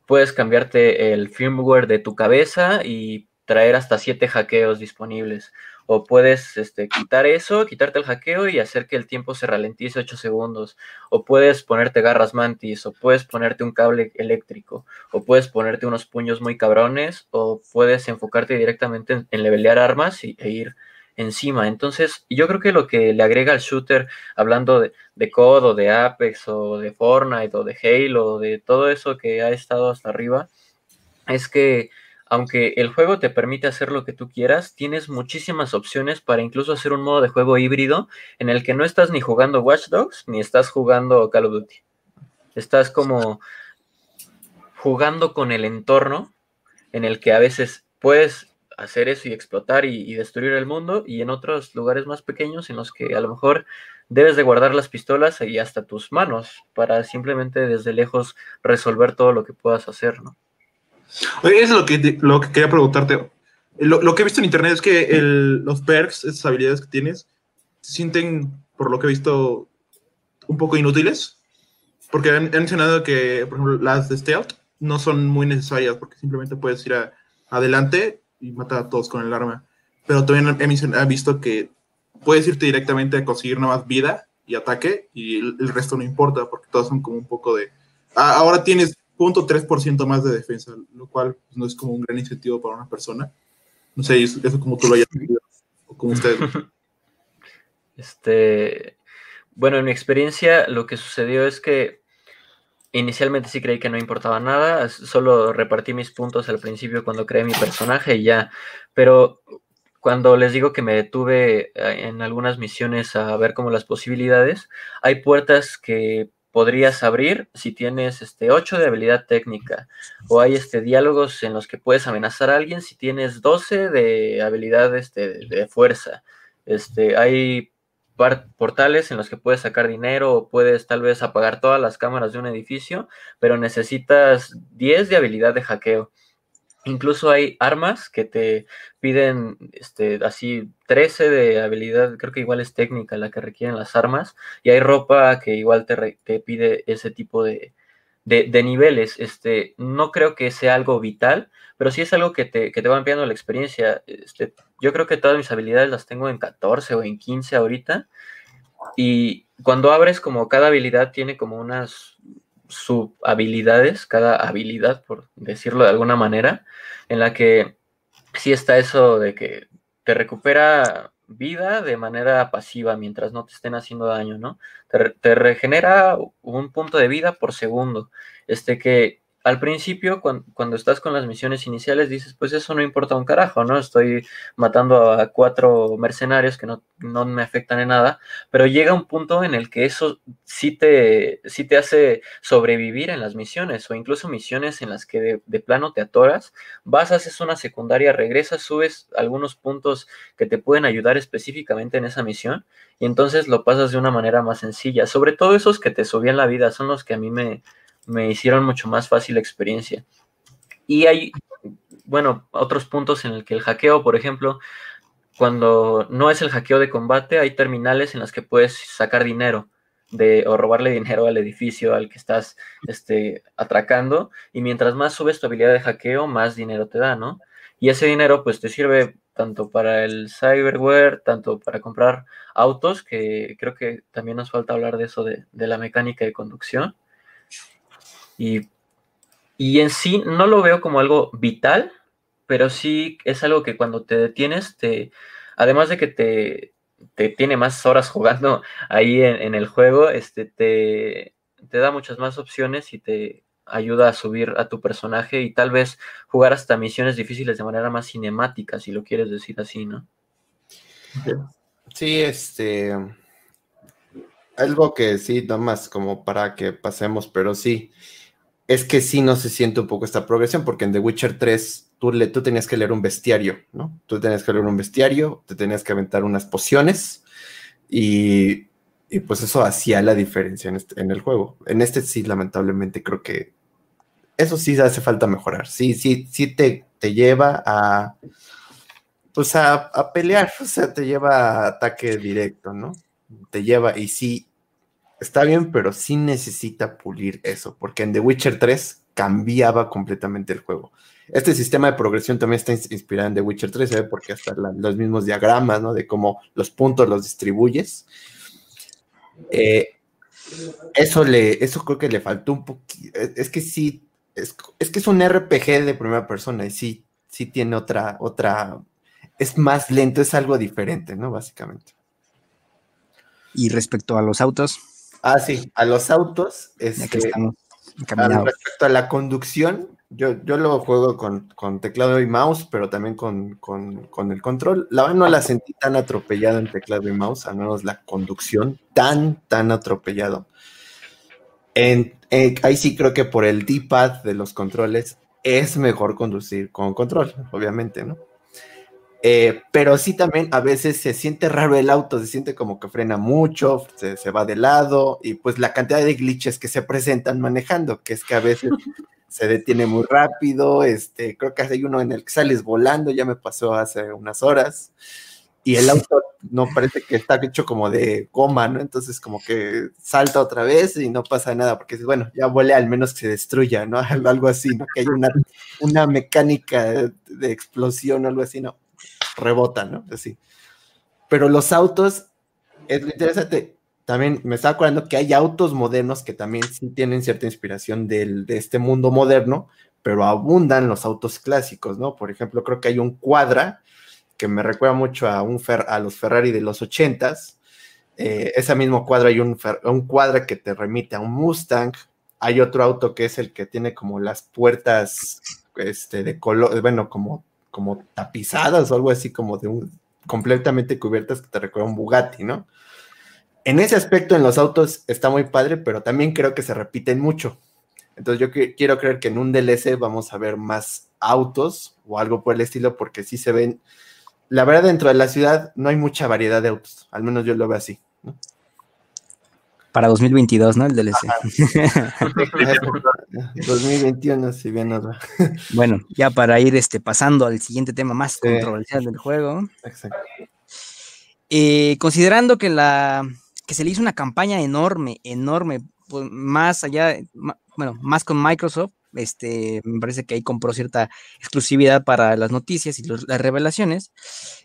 puedes cambiarte el firmware de tu cabeza y traer hasta siete hackeos disponibles. O puedes este, quitar eso, quitarte el hackeo y hacer que el tiempo se ralentice 8 segundos. O puedes ponerte garras mantis, o puedes ponerte un cable eléctrico, o puedes ponerte unos puños muy cabrones, o puedes enfocarte directamente en, levelear armas y, e ir encima. Entonces, yo creo que lo que le agrega al shooter, hablando de, de COD o de Apex o de Fortnite o de Halo, o de todo eso que ha estado hasta arriba, es que aunque el juego te permite hacer lo que tú quieras, tienes muchísimas opciones para incluso hacer un modo de juego híbrido en el que no estás ni jugando Watch Dogs ni estás jugando Call of Duty. Estás como jugando con el entorno en el que a veces puedes hacer eso y explotar y, destruir el mundo y en otros lugares más pequeños en los que a lo mejor debes de guardar las pistolas y hasta tus manos para simplemente desde lejos resolver todo lo que puedas hacer, ¿no? Oye, es lo que, lo que quería preguntarte. Lo, que he visto en internet es que los perks, esas habilidades que tienes, se sienten, por lo que he visto, un poco inútiles. Porque han, mencionado que, por ejemplo, las de stealth no son muy necesarias porque simplemente puedes ir adelante y matar a todos con el arma. Pero también he, visto que puedes irte directamente a conseguir nuevas vida y ataque y el, resto no importa porque todos son como un poco de... Ah, ahora tienes 0.3% más de defensa, lo cual pues, no es como un gran incentivo para una persona. No sé, eso, como tú lo hayas visto, o como ustedes. Este, bueno, en mi experiencia lo que sucedió es que inicialmente sí creí que no importaba nada, solo repartí mis puntos al principio cuando creé mi personaje y ya, pero cuando les digo que me detuve eh, en algunas misiones a ver como las posibilidades, hay puertas que podrías abrir si tienes este 8 de habilidad técnica o hay este diálogos en los que puedes amenazar a alguien si tienes 12 de habilidad este, de fuerza. Este, hay portales en los que puedes sacar dinero o puedes tal vez apagar todas las cámaras de un edificio, pero necesitas 10 de habilidad de hackeo. Incluso hay armas que te piden este, así 13 de habilidad, creo que igual es técnica la que requieren las armas, y hay ropa que igual te, pide ese tipo de, de, niveles. Este, no creo que sea algo vital, pero sí es algo que te, que te va ampliando la experiencia. Este, yo creo que todas mis habilidades las tengo en 14 o en 15 ahorita, y cuando abres como cada habilidad tiene como unas subhabilidades, cada habilidad, por decirlo de alguna manera, en la que sí está eso de que te recupera vida de manera pasiva mientras no te estén haciendo daño, ¿no? Te, te regenera un punto de vida por segundo. Este que al principio, cuando, estás con las misiones iniciales, dices, pues eso no importa un carajo, ¿no? Estoy matando a cuatro mercenarios que no, me afectan en nada, pero llega un punto en el que eso sí te, sí te hace sobrevivir en las misiones, o incluso misiones en las que de, plano te atoras, vas, haces una secundaria, regresas, subes algunos puntos que te pueden ayudar específicamente en esa misión, y entonces lo pasas de una manera más sencilla. Sobre todo esos que te subían la vida son los que a mí me me hicieron mucho más fácil la experiencia. Y hay, bueno, otros puntos en el que el hackeo, por ejemplo, cuando no es el hackeo de combate, hay terminales en las que puedes sacar dinero de, o robarle dinero al edificio al que estás este, atracando, y mientras más subes tu habilidad de hackeo, más dinero te da, ¿no? Y ese dinero pues te sirve tanto para el cyberware, tanto para comprar autos, que creo que también nos falta hablar de eso de, de la mecánica de conducción, y, en sí no lo veo como algo vital, pero sí es algo que cuando te detienes, te, además de que te, te tiene más horas jugando ahí en, el juego, este, te, te, da muchas más opciones y te ayuda a subir a tu personaje y tal vez jugar hasta misiones difíciles de manera más cinemática, si lo quieres decir así, ¿no? Sí, este, algo que sí, más como para que pasemos, pero sí, es que sí no se siente un poco esta progresión, porque en The Witcher 3 tú, le, tú tenías que leer un bestiario, ¿no? Tú tenías que leer un bestiario, te tenías que aventar unas pociones y, pues eso hacía la diferencia en, este, en el juego. En este sí, lamentablemente, creo que eso sí hace falta mejorar. Sí, sí, sí te, te lleva a, pues a, a pelear, o sea, te lleva a ataque directo, ¿no? Te lleva, y sí, está bien, pero sí necesita pulir eso, porque en The Witcher 3 cambiaba completamente el juego. Este sistema de progresión también está inspirado en The Witcher 3, ¿eh? porque hasta los mismos diagramas, ¿no? De cómo los puntos los distribuyes. Eh, eso, le, eso creo que le faltó un poquito. Es que sí, es, que es un RPG de primera persona y sí, sí tiene otra, otra, es más lento, es algo diferente, ¿no? Básicamente. Y respecto a los autos, Ah, sí, a los autos. Este, respecto a la conducción, yo, yo lo juego con, teclado y mouse, pero también con, el control. La verdad no la sentí tan atropellada en teclado y mouse, al menos la conducción tan, tan atropellado. En, ahí sí creo que por el D-pad de los controles es mejor conducir con control, obviamente, ¿no? Eh, pero sí también a veces se siente raro el auto, se siente como que frena mucho, se, va de lado y pues la cantidad de glitches que se presentan manejando, que es que a veces se detiene muy rápido, este, creo que hay uno en el que sales volando, ya me pasó hace unas horas, y el auto no parece que está hecho como de goma, ¿no? Entonces como que salta otra vez y no pasa nada, porque bueno, ya vuele al menos que se destruya, ¿no? Algo así, ¿no? Que hay una, una mecánica de, de explosión o algo así, ¿no? Rebota, ¿no? Así. Pero los autos, es lo interesante, también me estaba acordando que hay autos modernos que también sí tienen cierta inspiración del, de este mundo moderno, pero abundan los autos clásicos, ¿no? Por ejemplo, creo que hay un Cuadra que me recuerda mucho a, un a los Ferrari de los ochentas. Eh, ese mismo cuadra hay un, un cuadra que te remite a un Mustang. Hay otro auto que es el que tiene como las puertas este, de color, bueno, como como tapizadas o algo así como de un completamente cubiertas que te recuerda un Bugatti, ¿no? En ese aspecto en los autos está muy padre, pero también creo que se repiten mucho. Entonces yo quiero creer que en un DLC vamos a ver más autos o algo por el estilo, porque sí se ven. La verdad, dentro de la ciudad no hay mucha variedad de autos, al menos yo lo veo así. ¿no? Para 2022, ¿no? El DLC. 2021, si bien nos va. Bueno, ya para ir este, pasando al siguiente tema más controversial del juego. Exacto. Eh, considerando que la que se le hizo una campaña enorme, enorme, pues, más allá, bueno, más con Microsoft, este, me parece que ahí compró cierta exclusividad para las noticias y las revelaciones.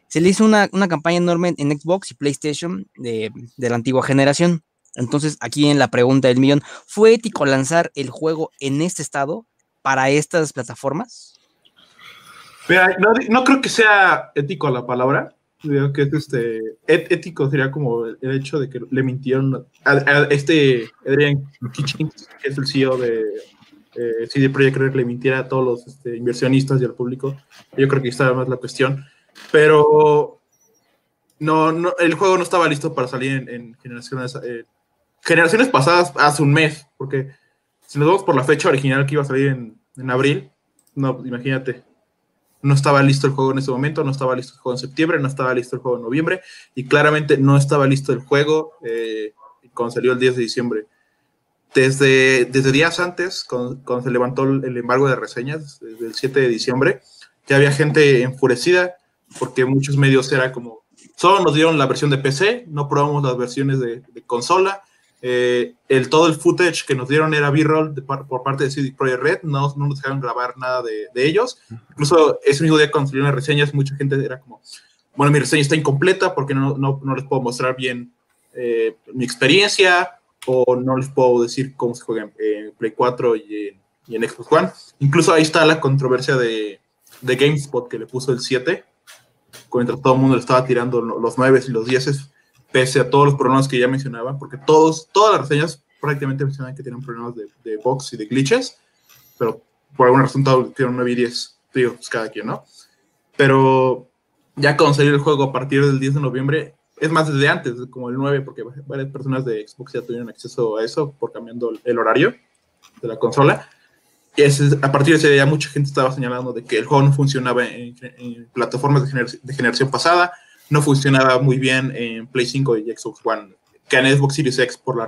Se le hizo una, campaña enorme en Xbox y PlayStation de, de, la antigua generación. Entonces, aquí en la pregunta del millón, ¿fue ético lanzar el juego en este estado para estas plataformas? no, creo que sea ético la palabra. Creo que es este ético sería como el, hecho de que le mintieron a, este Adrian Kitchens, que es el CEO de eh, CD Projekt Red, le mintiera a todos los este, inversionistas y al público. Yo creo que está más la cuestión. Pero no, no, el juego no estaba listo para salir en, generaciones, eh, generaciones pasadas hace un mes, porque si nos vamos por la fecha original que iba a salir en, en abril, no, imagínate, no estaba listo el juego en ese momento, no estaba listo el juego en septiembre, no estaba listo el juego en noviembre y claramente no estaba listo el juego eh, cuando salió el 10 de diciembre. Desde, desde días antes, cuando, se levantó el embargo de reseñas, desde el 7 de diciembre, ya había gente enfurecida porque muchos medios era como, solo nos dieron la versión de PC, no probamos las versiones de consola, eh, el, todo el footage que nos dieron era B-roll por parte de CD Projekt Red, no, no, nos dejaron grabar nada de, de, ellos. Incluso ese mismo día salieron las reseñas, mucha gente era como, bueno, mi reseña está incompleta porque no, no, no les puedo mostrar bien eh, mi experiencia o no les puedo decir cómo se juega en, Play 4 y en, y en, Xbox One. Incluso ahí está la controversia de, de GameSpot que le puso el 7, cuando todo el mundo le estaba tirando los 9 y los 10 pese a todos los problemas que ya mencionaba, porque todos, todas las reseñas prácticamente mencionan que tienen problemas de, de box y de glitches, pero por algún resultado tienen 9 y 10, digo, pues cada quien, ¿no? Pero ya cuando salió el juego a partir del 10 de noviembre, es más desde antes, como el 9, porque varias personas de Xbox ya tuvieron acceso a eso por cambiando el horario de la consola. Y a partir de ese día mucha gente estaba señalando de que el juego no funcionaba en, plataformas de generación pasada, no funcionaba muy bien en Play 5 y Xbox One, que en Xbox Series X por la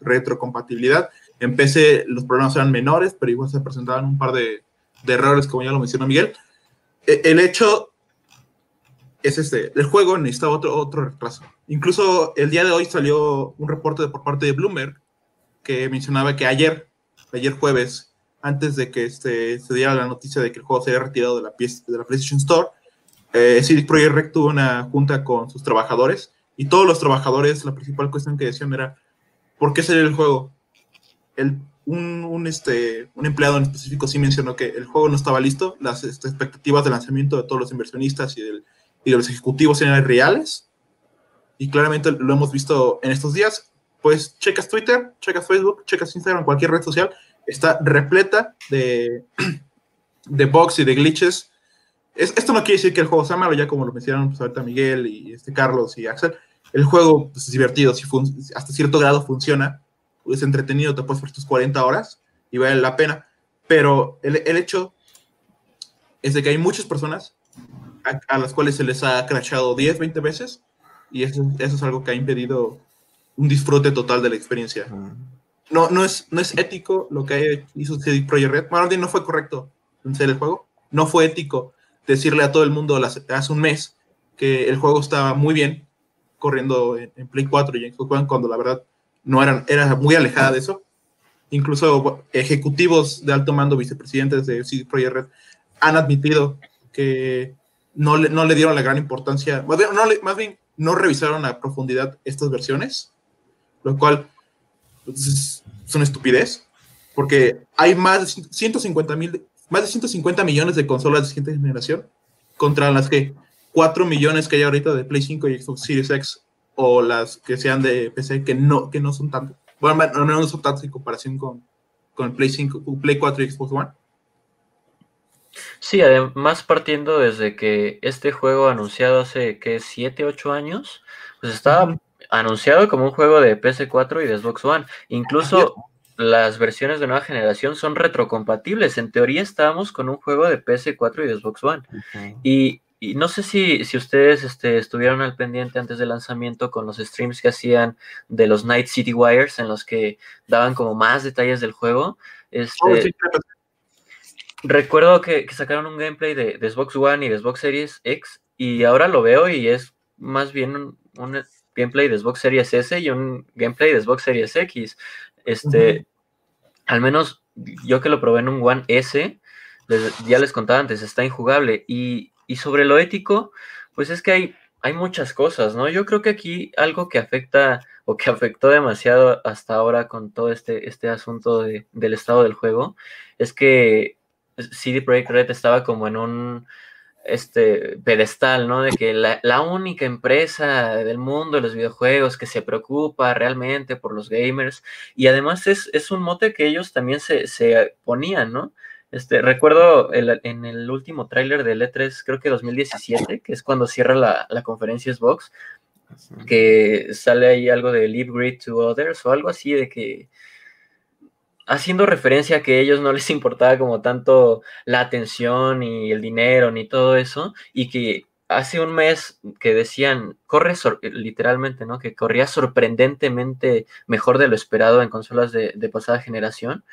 retrocompatibilidad. En PC los problemas eran menores, pero igual se presentaban un par de, errores, como ya lo mencionó Miguel. E, el hecho es este, el juego necesita otro, otro retraso. Incluso el día de hoy salió un reporte por parte de Bloomberg que mencionaba que ayer, ayer jueves, antes de que este, se diera la noticia de que el juego se había retirado de la, de la PlayStation Store, eh, CD Projekt Red tuvo una junta con sus trabajadores y todos los trabajadores, la principal cuestión que decían era, ¿por qué salió el juego? El, un, este, un empleado en específico sí mencionó que el juego no estaba listo, las este, expectativas de lanzamiento de todos los inversionistas y, del, y de los ejecutivos eran reales y claramente lo hemos visto en estos días. Pues checas Twitter, checas Facebook, checas Instagram, cualquier red social, está repleta de, de bugs y de glitches esto no quiere decir que el juego sea malo, ya como lo mencionaron pues, ahorita Miguel y este Carlos y Axel. El juego pues, es divertido, si hasta cierto grado funciona, es entretenido, te puedes por tus 40 horas y vale la pena. Pero el, hecho es de que hay muchas personas a, las cuales se les ha crashado 10, 20 veces y eso, eso, es algo que ha impedido un disfrute total de la experiencia. No, no, es, no es ético lo que hizo CD Projekt Red. Bueno, no fue correcto en ser el juego. No fue ético decirle a todo el mundo hace un mes que el juego estaba muy bien corriendo en, Play 4 y en Xbox One cuando la verdad no eran, era muy alejada de eso. Incluso ejecutivos de alto mando, vicepresidentes de CD Projekt Red, han admitido que no le, no le dieron la gran importancia, más bien, no, más bien no revisaron a profundidad estas versiones, lo cual pues, es, una estupidez, porque hay más de 150 mil más de 150 millones de consolas de siguiente generación contra las que 4 millones que hay ahorita de Play 5 y Xbox Series X o las que sean de PC que no, que no son tanto. Bueno, no, no son tantos en comparación con, con el Play 5, Play 4 y Xbox One. Sí, además partiendo desde que este juego anunciado hace que 7, 8 años, pues estaba anunciado como un juego de PS4 y de Xbox One. Incluso las versiones de nueva generación son retrocompatibles. En teoría estábamos con un juego de PS4 y Xbox One. y, y no sé si, si ustedes este, estuvieron al pendiente antes del lanzamiento con los streams que hacían de los Night City Wires, en los que daban como más detalles del juego. Este, Oh, sí, claro. Recuerdo que, que sacaron un gameplay de, de Xbox One y de Xbox Series X, y ahora lo veo y es más bien un, un gameplay de Xbox Series S y un gameplay de Xbox Series X. Este, al menos yo que lo probé en un One S, les- ya les contaba antes, está injugable. Y, y sobre lo ético, pues es que hay, hay muchas cosas, ¿no? Yo creo que aquí algo que afecta o que afectó demasiado hasta ahora con todo este, este asunto de- del estado del juego es que CD Projekt Red estaba como en un este pedestal, ¿no? De que la, la única empresa del mundo de los videojuegos que se preocupa realmente por los gamers y además es, es un mote que ellos también se, se ponían, ¿no? Este, recuerdo el- en el último tráiler del E3, creo que 2017, que es cuando cierra la, la conferencia Xbox, que sale ahí algo de Leave Great to Others o algo así de que haciendo referencia a que a ellos no les importaba como tanto la atención y el dinero ni todo eso y que hace un mes que decían corre literalmente no que corría sorprendentemente mejor de lo esperado en consolas de, de pasada generación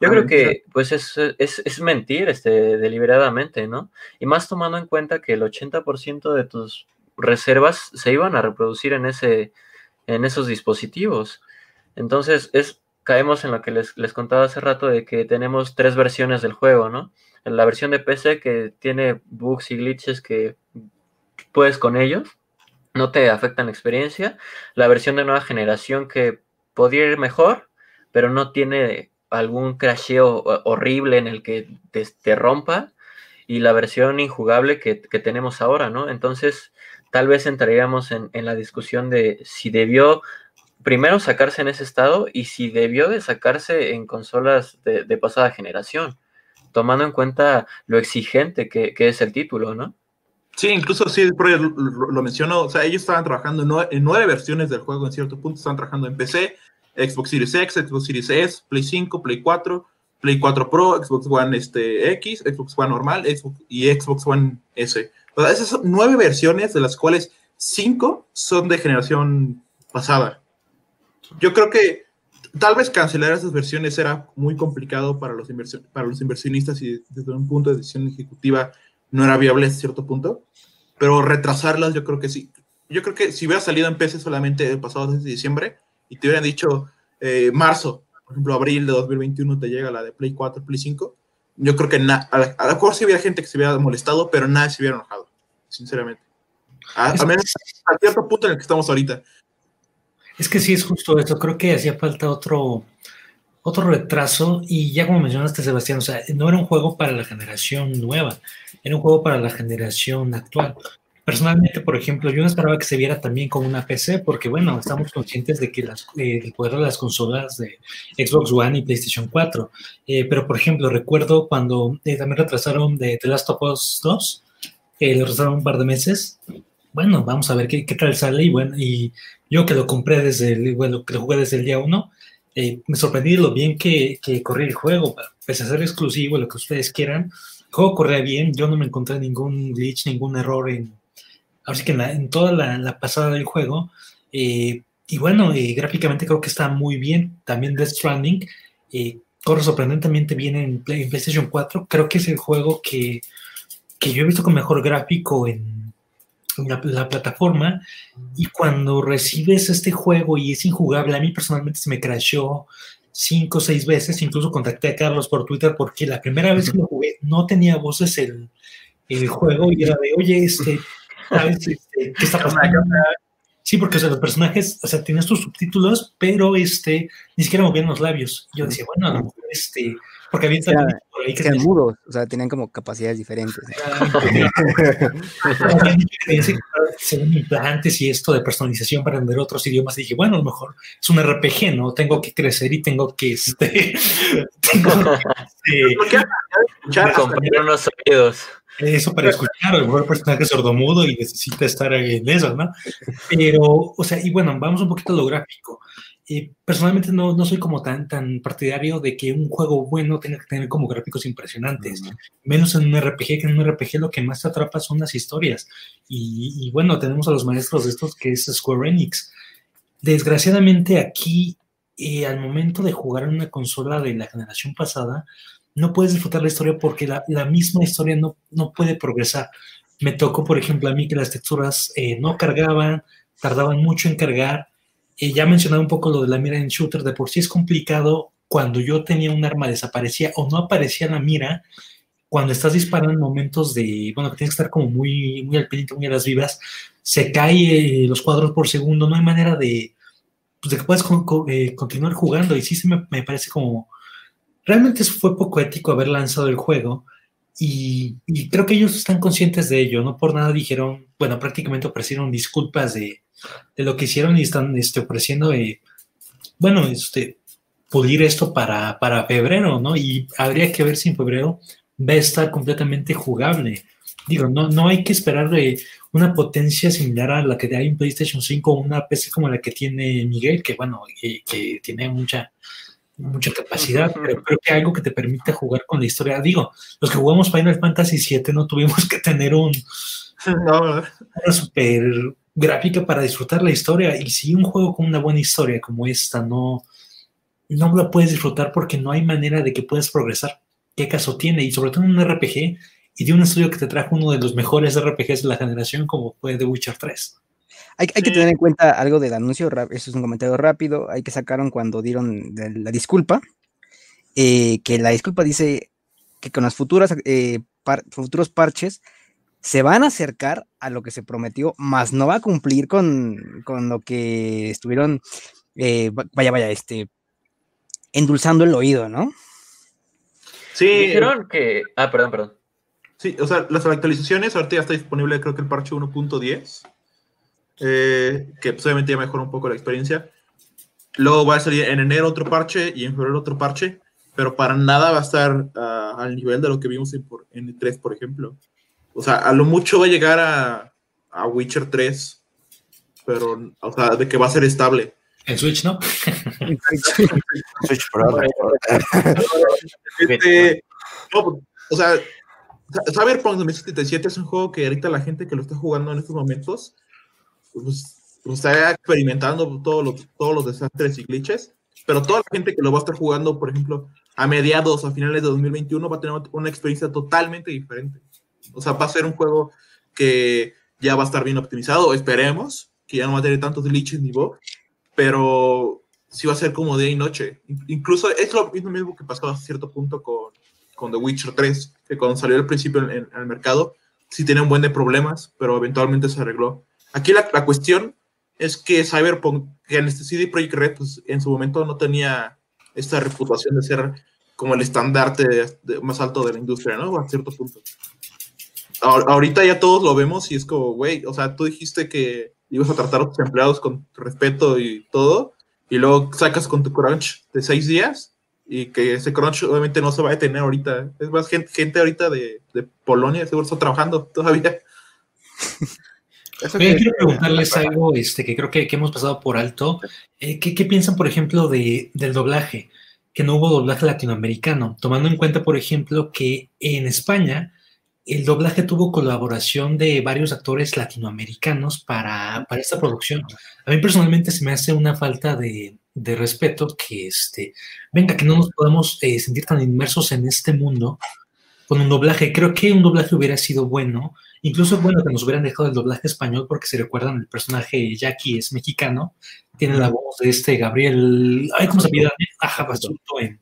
yo Ah, creo que pues es, es, es mentir este, deliberadamente, ¿no? Y más tomando en cuenta que el 80% de tus reservas se iban a reproducir en, ese, en esos dispositivos. Entonces, es, caemos en lo que les, les contaba hace rato de que tenemos tres versiones del juego, ¿no? La versión de PC que tiene bugs y glitches que puedes con ellos, no te afectan la experiencia. La versión de nueva generación que podría ir mejor, pero no tiene algún crasheo ho- horrible en el que te, te rompa. Y la versión injugable que, que tenemos ahora, ¿no? Entonces, tal vez entraríamos en, en la discusión de si debió primero sacarse en ese estado y si debió de sacarse en consolas de, pasada generación, tomando en cuenta lo exigente que, es el título, ¿no? Sí, incluso sí, lo, lo- mencionó, o sea, ellos estaban trabajando en nueve, en nueve versiones del juego en cierto punto, estaban trabajando en PC, Xbox Series X, Xbox Series S, Play 5, Play 4, Play 4 Pro, Xbox One este, X, Xbox One normal Xbox, y Xbox One S. O sea, esas son nueve versiones, de las cuales cinco son de generación pasada. Yo creo que tal vez cancelar esas versiones era muy complicado para los, para los inversionistas y desde un punto de decisión ejecutiva no era viable hasta cierto punto, pero retrasarlas yo creo que sí. Yo creo que si hubiera salido en PC solamente el pasado 6 de diciembre y te hubieran dicho eh, marzo, por ejemplo, abril de 2021 te llega la de Play 4, Play 5, yo creo que a, la- a lo mejor sí había gente que se hubiera molestado, pero nadie se hubiera enojado, sinceramente. A, a menos a cierto punto en el que estamos ahorita. Es que sí es justo eso, creo que hacía falta otro, otro retraso y ya como mencionaste Sebastián, o sea, no era un juego para la generación nueva, era un juego para la generación actual. Personalmente, por ejemplo, yo no esperaba que se viera también como una PC, porque bueno, estamos conscientes de que las, eh, el poder de las consolas de Xbox One y PlayStation 4, eh, pero por ejemplo, recuerdo cuando eh, también retrasaron de The Last of Us 2, eh, lo retrasaron un par de meses, bueno, vamos a ver qué, qué tal sale. Y bueno, y yo que lo compré desde el, bueno, que lo jugué desde el día 1, eh, me sorprendí lo bien que, que corría el juego, pese a ser exclusivo, lo que ustedes quieran, el juego corría bien, yo no me encontré ningún glitch, ningún error en, ahora sí que en, la- en toda la, pasada del juego, eh, y bueno, eh, gráficamente creo que está muy bien, también Death Stranding, corre sorprendentemente bien en, Play- PlayStation 4, creo que es el juego que, que yo he visto con mejor gráfico en la, la plataforma, y cuando recibes este juego y es injugable, a mí personalmente se me crashó cinco o seis veces, incluso contacté a Carlos por Twitter porque la primera vez que lo jugué no tenía voces el, el juego y era de, oye, este, ¿sabes este, qué está pasando? Sí, porque o sea, los personajes, o sea, tienes tus subtítulos, pero este, ni siquiera movían los labios. Yo decía, bueno, a lo mejor este, porque había Era- por ahí que Eran mudos, o sea, tenían como capacidades diferentes. Según implantes y esto de personalización para vender otros idiomas. Y dije, bueno, a lo mejor es un RPG, ¿no? Tengo que crecer y tengo que, este, tengo que, este, escuchar Comprar unos oídos. eso para escuchar, a lo mejor el personaje es sordomudo y necesita estar en eso, ¿no? Pero, o sea, y bueno, vamos un poquito a lo gráfico. Eh, personalmente no, no, soy como tan, tan partidario de que un juego bueno tenga que tener como gráficos impresionantes, menos en un RPG, que en un RPG lo que más te atrapa son las historias. Y, bueno, tenemos a los maestros de estos que es Square Enix. Desgraciadamente aquí, eh, al momento de jugar en una consola de la generación pasada, no puedes disfrutar la historia porque la, la misma historia no, no puede progresar. Me tocó, por ejemplo, a mí que las texturas eh, no cargaban, tardaban mucho en cargar eh, ya mencionaba un poco lo de la mira en shooter, de por sí es complicado cuando yo tenía un arma desaparecía o no aparecía la mira, cuando estás disparando en momentos de, bueno, que tienes que estar como muy, muy al pendiente, muy a las vivas, se cae eh, los cuadros por segundo, no hay manera de, pues, de que puedas eh, continuar jugando. Y sí se me, me, parece como, realmente fue poco ético haber lanzado el juego y, y creo que ellos están conscientes de ello, no por nada dijeron, bueno, prácticamente ofrecieron disculpas de de lo que hicieron y están este, ofreciendo, eh, bueno, este, pulir esto para, para febrero, ¿no? Y habría que ver si en febrero va a estar completamente jugable. Digo, no, no hay que esperar eh, una potencia similar a la que hay en PlayStation 5 o una PC como la que tiene Miguel, que bueno, que tiene mucha, mucha capacidad, pero creo que algo que te permite jugar con la historia. Digo, los que jugamos Final Fantasy VII no tuvimos que tener un, no. una super gráfica para disfrutar la historia. Y si un juego con una buena historia como esta no, no lo puedes disfrutar porque no hay manera de que puedas progresar, ¿qué caso tiene? Y sobre todo en un RPG y de un estudio que te trajo uno de los mejores RPGs de la generación como fue The Witcher 3. Hay, hay, que tener en cuenta algo del anuncio, eso es un comentario rápido, hay que sacaron cuando dieron la disculpa, eh, que la disculpa dice que con las futuras eh, par, futuros parches se van a acercar a lo que se prometió, más no va a cumplir con, con lo que estuvieron, eh, vaya, vaya, este, endulzando el oído, ¿no? Sí. Dijeron que. Ah, perdón, perdón. Sí, o sea, las actualizaciones, ahorita ya está disponible, creo que el parche 1.10, eh, que pues, obviamente ya mejora un poco la experiencia. Luego va a salir en enero otro parche y en febrero otro parche, pero para nada va a estar uh, al nivel de lo que vimos en, en 3, por ejemplo. O sea, a lo mucho va a llegar a, a Witcher 3, pero, o sea, de que va a ser estable. En Switch, ¿no? Switch Pro. este, no, o sea, Cyberpunk 2077 es un juego que ahorita la gente que lo está jugando en estos momentos pues, pues está experimentando todos los, todos los desastres y glitches, pero toda la gente que lo va a estar jugando, por ejemplo, a mediados, a finales de 2021, va a tener una experiencia totalmente diferente. O sea, va a ser un juego que ya va a estar bien optimizado, esperemos, que ya no va a tener tantos glitches ni bugs, pero sí va a ser como día y noche. Incluso es lo mismo que pasó a cierto punto con, con The Witcher 3, que cuando salió al principio en, el mercado, sí tenía un buen de problemas, pero eventualmente se arregló. Aquí la, la cuestión es que Cyberpunk, que en este CD Projekt Red, pues en su momento no tenía esta reputación de ser como el estandarte más alto de la industria, ¿no? A cierto punto ahorita ya todos lo vemos y es como, güey, o sea, tú dijiste que ibas a tratar a tus empleados con respeto y todo, y luego sacas con tu crunch de seis días y que ese crunch obviamente no se va a detener ahorita. Es más, gente, gente ahorita de, de Polonia seguro está trabajando todavía. Oye, quiero preguntarles algo este, que creo que, que hemos pasado por alto. Eh, ¿qué, ¿qué, piensan, por ejemplo, de, del doblaje? Que no hubo doblaje latinoamericano, tomando en cuenta, por ejemplo, que en España el doblaje tuvo colaboración de varios actores latinoamericanos para, para, esta producción. A mí personalmente se me hace una falta de, de respeto que, este, venga, que no nos podemos eh, sentir tan inmersos en este mundo con un doblaje. Creo que un doblaje hubiera sido bueno, incluso bueno que nos hubieran dejado el doblaje español, porque se recuerdan, el personaje Jackie es mexicano, tiene la voz de este Gabriel, ay, ¿cómo se pide? Ajá, en,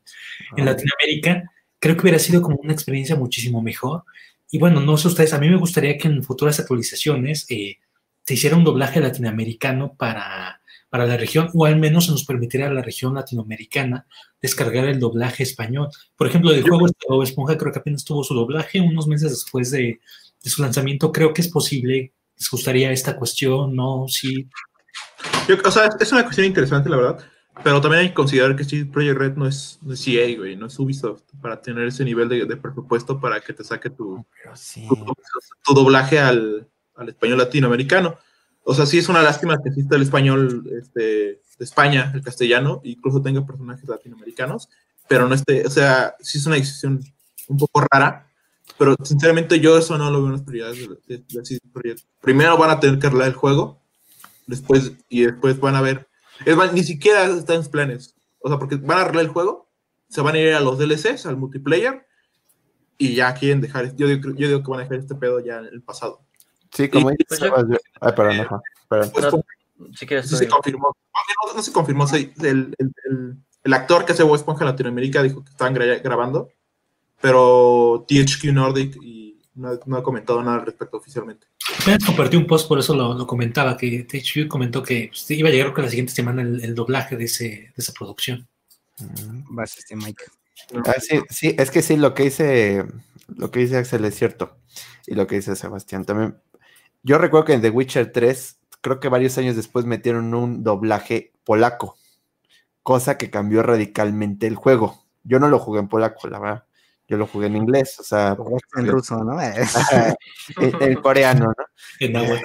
en Latinoamérica. Creo que hubiera sido como una experiencia muchísimo mejor. Y bueno, no sé ustedes, a mí me gustaría que en futuras actualizaciones eh, se hiciera un doblaje latinoamericano para, para la región, o al menos se nos permitiera a la región latinoamericana descargar el doblaje español. Por ejemplo, el juego de Bob Esponja creo que apenas tuvo su doblaje unos meses después de, de, su lanzamiento. Creo que es posible. ¿Les gustaría esta cuestión? ¿No? Sí. Yo, o sea, es una cuestión interesante, la verdad. Pero también hay que considerar que CD Projekt Red no es, no es EA, güey, no es Ubisoft, para tener ese nivel de, de presupuesto para que te saque tu, sí. tu, tu, doblaje al, al, español latinoamericano. O sea, sí es una lástima que exista el español este, de España, el castellano, e incluso tenga personajes latinoamericanos, pero no esté, o sea, sí es una decisión un poco rara, pero sinceramente yo eso no lo veo en las prioridades de, de, de CD Projekt. Primero van a tener que arreglar el juego, después, y después van a ver, es más, ni siquiera está en sus planes, o sea, porque van a arreglar el juego, se van a ir a los DLCs, al multiplayer, y ya quieren dejar, yo digo, yo digo que van a dejar este pedo ya en el pasado. Sí, como Y- dice Sebas, yo- Ay, perdón. Pues, No, como- si quieres, no se confirmó, no, no se confirmó, se- el, el- el- el actor que hace Bob Esponja en Latinoamérica dijo que estaban gra- grabando, pero THQ Nordic y no, no ha comentado nada al respecto oficialmente. Apenas compartí un post, por eso lo, lo comentaba, que THQ comentó que pues, iba a llegar creo que la siguiente semana el, el doblaje de, ese, de esa producción. Mm. Vas, este Mike. Ah, sí, sí, es que sí, lo que dice, lo que dice Axel es cierto. Y lo que dice Sebastián también. Yo recuerdo que en The Witcher 3, creo que varios años después metieron un doblaje polaco, cosa que cambió radicalmente el juego. Yo no lo jugué en polaco, la verdad. Yo lo jugué en inglés, o sea, En ruso, ¿no? en coreano, ¿no? En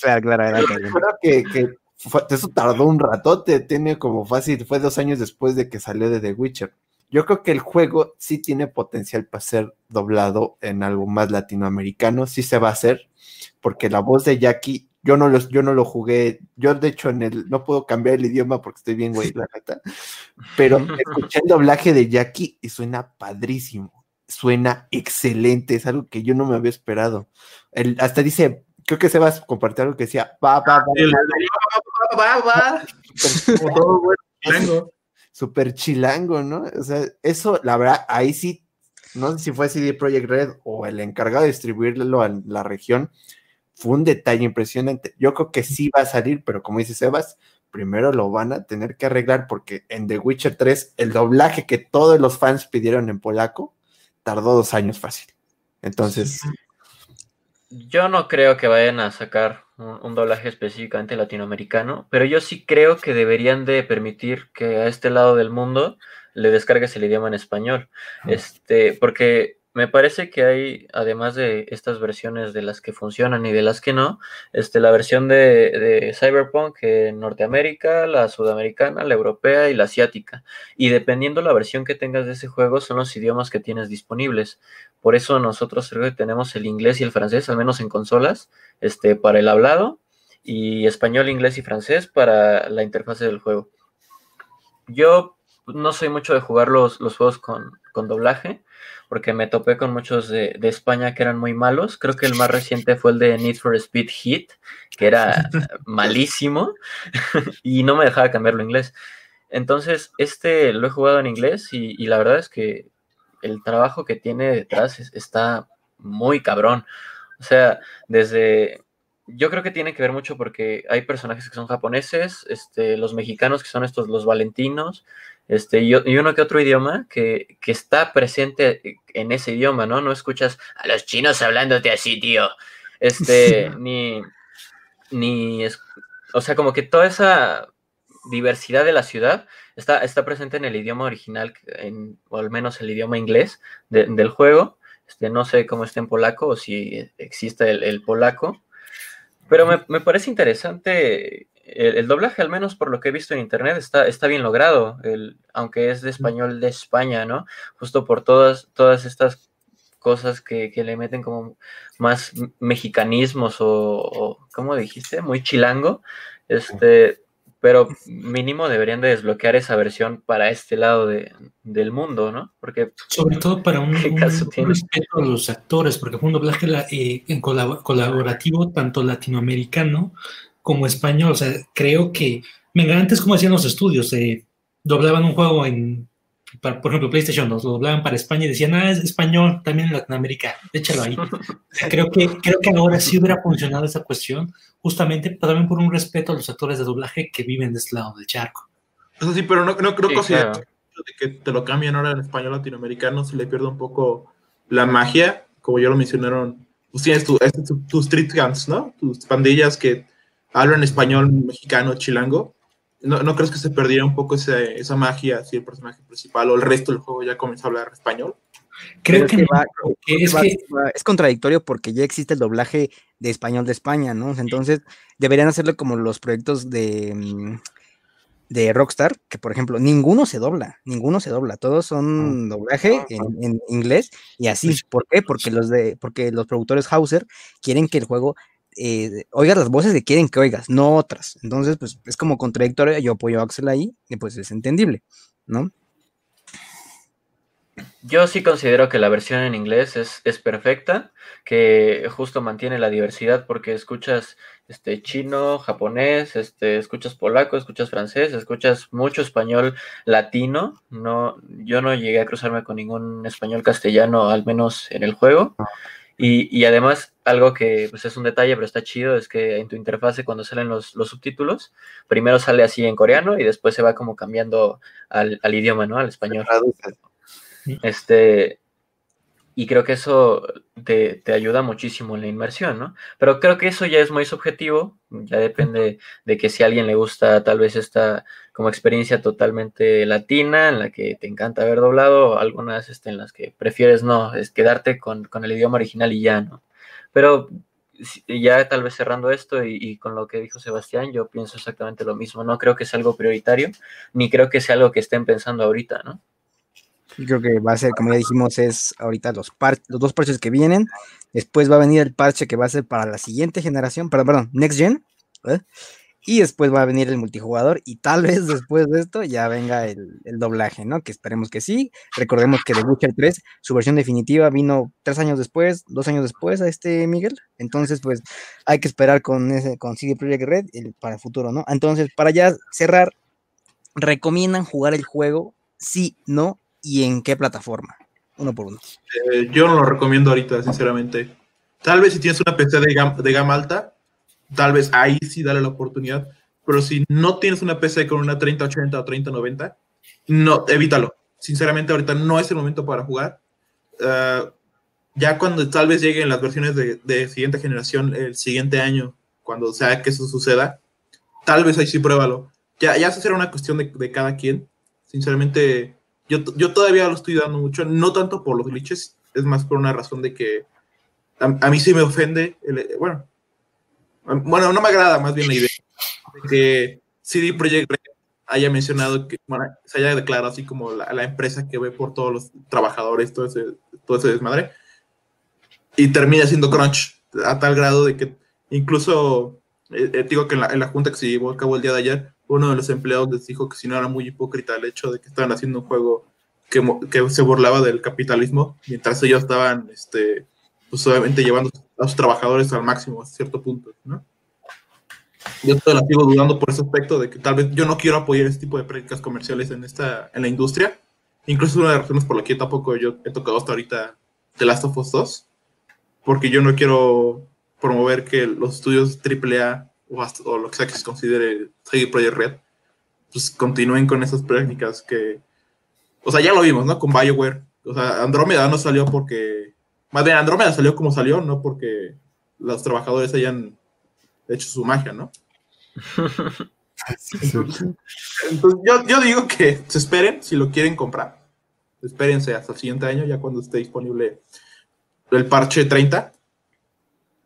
claro, claro, adelante. Recuerdo que, que fue- eso tardó un ratote, tiene como fácil, fue dos años después de que salió de The Witcher. Yo creo que el juego sí tiene potencial para ser doblado en algo más latinoamericano, sí se va a hacer, porque la voz de Jackie, yo no, los, yo no lo jugué, yo de hecho en el, no puedo cambiar el idioma porque estoy bien, güey, la neta, pero escuché el doblaje de Jackie y suena padrísimo, suena excelente, es algo que yo no me había esperado. El, hasta dice, creo que Sebas compartió algo que decía, va, va, va, El- va, va, va. Chilango. super chilango, ¿no? O sea, eso, la verdad, ahí sí, no sé si fue CD Projekt Red o el encargado de distribuirlo a la región, fue un detalle impresionante. Yo creo que sí va a salir, pero como dice Sebas, primero lo van a tener que arreglar porque en The Witcher 3, el doblaje que todos los fans pidieron en polaco, tardó dos años fácil. Entonces, Yo no creo que vayan a sacar un, un doblaje específicamente latinoamericano, pero yo sí creo que deberían de permitir que a este lado del mundo le descargues el idioma en español. Este, porque me parece que hay, además de estas versiones de las que funcionan y de las que no, este, la versión de, Cyberpunk en Norteamérica, la sudamericana, la europea y la asiática. Y dependiendo la versión que tengas de ese juego, son los idiomas que tienes disponibles. Por eso nosotros tenemos el inglés y el francés, al menos en consolas, este, para el hablado, y español, inglés y francés para la interfase del juego. Yo no soy mucho de jugar los, los juegos con, con doblaje, porque me topé con muchos de, de España que eran muy malos. Creo que el más reciente fue el de Need for Speed Heat, que era malísimo, y no me dejaba cambiarlo a inglés. Entonces, este lo he jugado en inglés y, y la verdad es que el trabajo que tiene detrás es- está muy cabrón. O sea, desde... Yo creo que tiene que ver mucho porque hay personajes que son japoneses, este, los mexicanos que son estos, los valentinos, este, y, y uno que otro idioma que, que está presente en ese idioma, ¿no? No escuchas a los chinos hablándote así, tío. Este, ni, ni, es- o sea, como que toda esa diversidad de la ciudad está, está presente en el idioma original, en, o al menos el idioma inglés de- del juego. Este, no sé cómo está en polaco o si existe el, el polaco. Pero me, me parece interesante el, el doblaje, al menos por lo que he visto en internet, está, está bien logrado, el, aunque es de español de España, ¿no? Justo por todas, todas estas cosas que, que le meten como más mexicanismos o, o, ¿cómo dijiste? Muy chilango. Este, pero mínimo deberían de desbloquear esa versión para este lado de, del mundo, ¿no? Porque Sobre todo para un, ¿Qué un- un respeto a los actores, porque fue un doblaje la- eh, en colab- colaborativo tanto latinoamericano como español. O sea, creo que, venga, antes como hacían los estudios, eh, doblaban un juego en, para- por ejemplo, PlayStation 2, lo doblaban para España y decían, ah, es español también en Latinoamérica, échalo ahí. O sea, creo que, creo que ahora sí hubiera funcionado esa cuestión, justamente también por un respeto a los actores de doblaje que viven de este lado del charco. Eso sí, pero no, no creo Sí, considerar claro. de que te lo cambian ahora en español latinoamericano, se le pierde un poco la magia, como ya lo mencionaron. Pues tienes tu, tu- tus street gangs, ¿no? Tus pandillas que hablan español mexicano, chilango. ¿No, ¿No crees que se perdiera un poco ese- esa magia si el personaje principal o el resto del juego ya comenzó a hablar español? Creo que, es, no, va- porque es va- que va- es contradictorio porque ya existe el doblaje de español de España, ¿no? Entonces deberían hacerlo como los proyectos de, mm, de Rockstar, que por ejemplo, ninguno se dobla, ninguno se dobla, todos son doblaje en, en inglés y así. ¿Por qué? Porque los de, porque los productores Hauser quieren que el juego eh, oigas las voces que quieren que oigas, no otras. Entonces, pues es como contradictorio, yo apoyo a Axel ahí, y pues es entendible, ¿no? Yo sí considero que la versión en inglés es, es perfecta, que justo mantiene la diversidad porque escuchas este chino, japonés, este, escuchas polaco, escuchas francés, escuchas mucho español latino. No, yo no llegué a cruzarme con ningún español castellano, al menos en el juego. Y, y además, algo que pues, es un detalle, pero está chido, es que en tu interfase cuando salen los, los subtítulos, primero sale así en coreano y después se va como cambiando al, al idioma, ¿no? Al español. Este, y creo que eso te, te ayuda muchísimo en la inmersión, ¿no? Pero creo que eso ya es muy subjetivo, ya depende de que si a alguien le gusta tal vez esta como experiencia totalmente latina, en la que te encanta haber doblado, algunas este, en las que prefieres no, es quedarte con, con el idioma original y ya, ¿no? Pero ya tal vez cerrando esto y, y con lo que dijo Sebastián, yo pienso exactamente lo mismo, no creo que sea algo prioritario, ni creo que sea algo que estén pensando ahorita, ¿no? Yo creo que va a ser, como ya dijimos, es ahorita los, par- los dos parches que vienen. Después va a venir el parche que va a ser para la siguiente generación, perdón, perdón, Next Gen. ¿eh? Y después va a venir el multijugador. Y tal vez después de esto ya venga el, doblaje, ¿no? Que esperemos que sí. Recordemos que The Witcher 3, su versión definitiva vino tres años después, dos años después a este Miguel. Entonces, pues hay que esperar con ese, con CD Projekt Red para el futuro, ¿no? Entonces, para ya cerrar, ¿recomiendan jugar el juego? Sí, no, y en qué plataforma. Uno por uno. Eh, yo no lo recomiendo ahorita, sinceramente. Tal vez si tienes una PC de gama, de gama alta, tal vez ahí sí dale la oportunidad. Pero si no tienes una PC con una 3080 o 3090, no, evítalo. Sinceramente, ahorita no es el momento para jugar. Eh, ya cuando tal vez lleguen las versiones de, de siguiente generación el siguiente año, cuando sea que eso suceda, tal vez ahí sí pruébalo. Ya, ya será una cuestión de, de cada quien. Sinceramente, yo, yo todavía lo estoy dando mucho, no tanto por los glitches, es más por una razón de que a, mí sí me ofende, bueno, bueno, no me agrada más bien la idea de que CD Projekt Red haya mencionado que, bueno, se haya declarado así como la, la empresa que ve por todos los trabajadores, todo ese, todo ese desmadre, y termina siendo crunch a tal grado de que incluso, eh, eh, digo que en la, en la junta que se llevó a cabo el día de ayer, uno de los empleados les dijo que si no era muy hipócrita el hecho de que estaban haciendo un juego que, que se burlaba del capitalismo, mientras ellos estaban, este, pues obviamente llevando a sus trabajadores al máximo a cierto punto, ¿no? Yo todavía sigo dudando por ese aspecto de que tal vez yo no quiero apoyar este tipo de prácticas comerciales en esta, en la industria. Incluso una de las razones por la que tampoco yo he tocado hasta ahorita The Last of Us 2, porque yo no quiero promover que los estudios AAA o, hasta- o lo que sea que se considere CD Projekt Red, pues continúen con esas prácticas que, o sea, ya lo vimos, ¿no? Con BioWare. O sea, Andrómeda no salió porque, más bien Andrómeda salió como salió, no porque los trabajadores hayan hecho su magia, ¿no? Entonces, yo, yo digo que se esperen si lo quieren comprar. Espérense hasta el siguiente año, ya cuando esté disponible el parche 30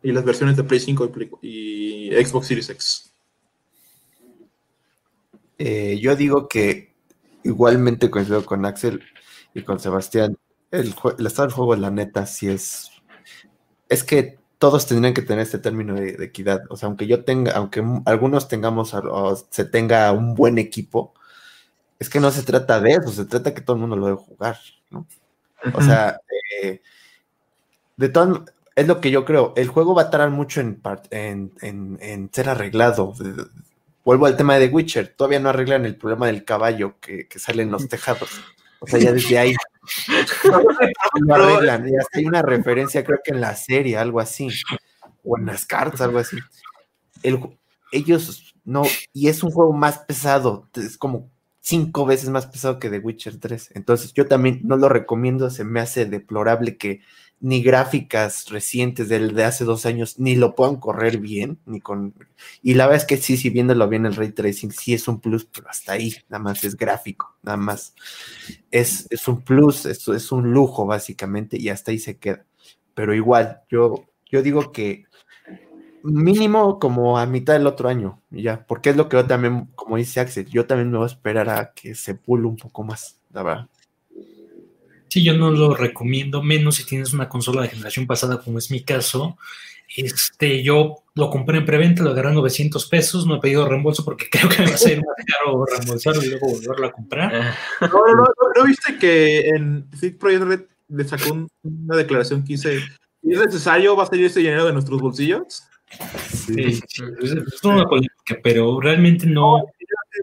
y las versiones de Play 5 y, Xbox Series X. Eh, yo digo que igualmente coincido con Axel y con Sebastián. El, el estado del juego, la neta, sí es. Es que todos tendrían que tener este término de, de equidad. O sea, aunque yo tenga, aunque algunos tengamos o se tenga un buen equipo, es que no se trata de eso, se trata que todo el mundo lo debe jugar, ¿no? O sea, eh, de todo, es lo que yo creo. El juego va a tardar mucho en, en, en- en ser arreglado. Vuelvo al tema de The Witcher. Todavía no arreglan el problema del caballo que, que sale en los tejados. O sea, ya desde ahí lo arreglan. Y hasta hay una referencia, creo que en la serie, algo así. O en las cartas, algo así. El ellos no. Y es un juego más pesado. Es como cinco veces más pesado que The Witcher 3. Entonces, yo también no lo recomiendo. Se me hace deplorable que ni gráficas recientes del de hace dos años, ni lo puedan correr bien, ni con... Y la verdad es que sí, si viéndolo bien el ray tracing, sí es un plus, pero hasta ahí, nada más es gráfico, nada más. Es, es un plus, es, es un lujo básicamente, y hasta ahí se queda. Pero igual, yo, yo digo que mínimo como a mitad del otro año, ya, porque es lo que yo también, como dice Axel, yo también me voy a esperar a que se pule un poco más, la verdad. Sí, yo no lo recomiendo, menos si tienes una consola de generación pasada, como es mi caso. Este, yo lo compré en preventa, lo agarré a 900 pesos, no he pedido reembolso porque creo que me va a ser más caro reembolsarlo y luego volverlo a comprar. No, no, no, ¿no viste que en Thick Project Red le sacó un- una declaración que dice, es necesario, va a salir ese dinero de nuestros bolsillos? Sí, sí, es, es una polémica, pero realmente no,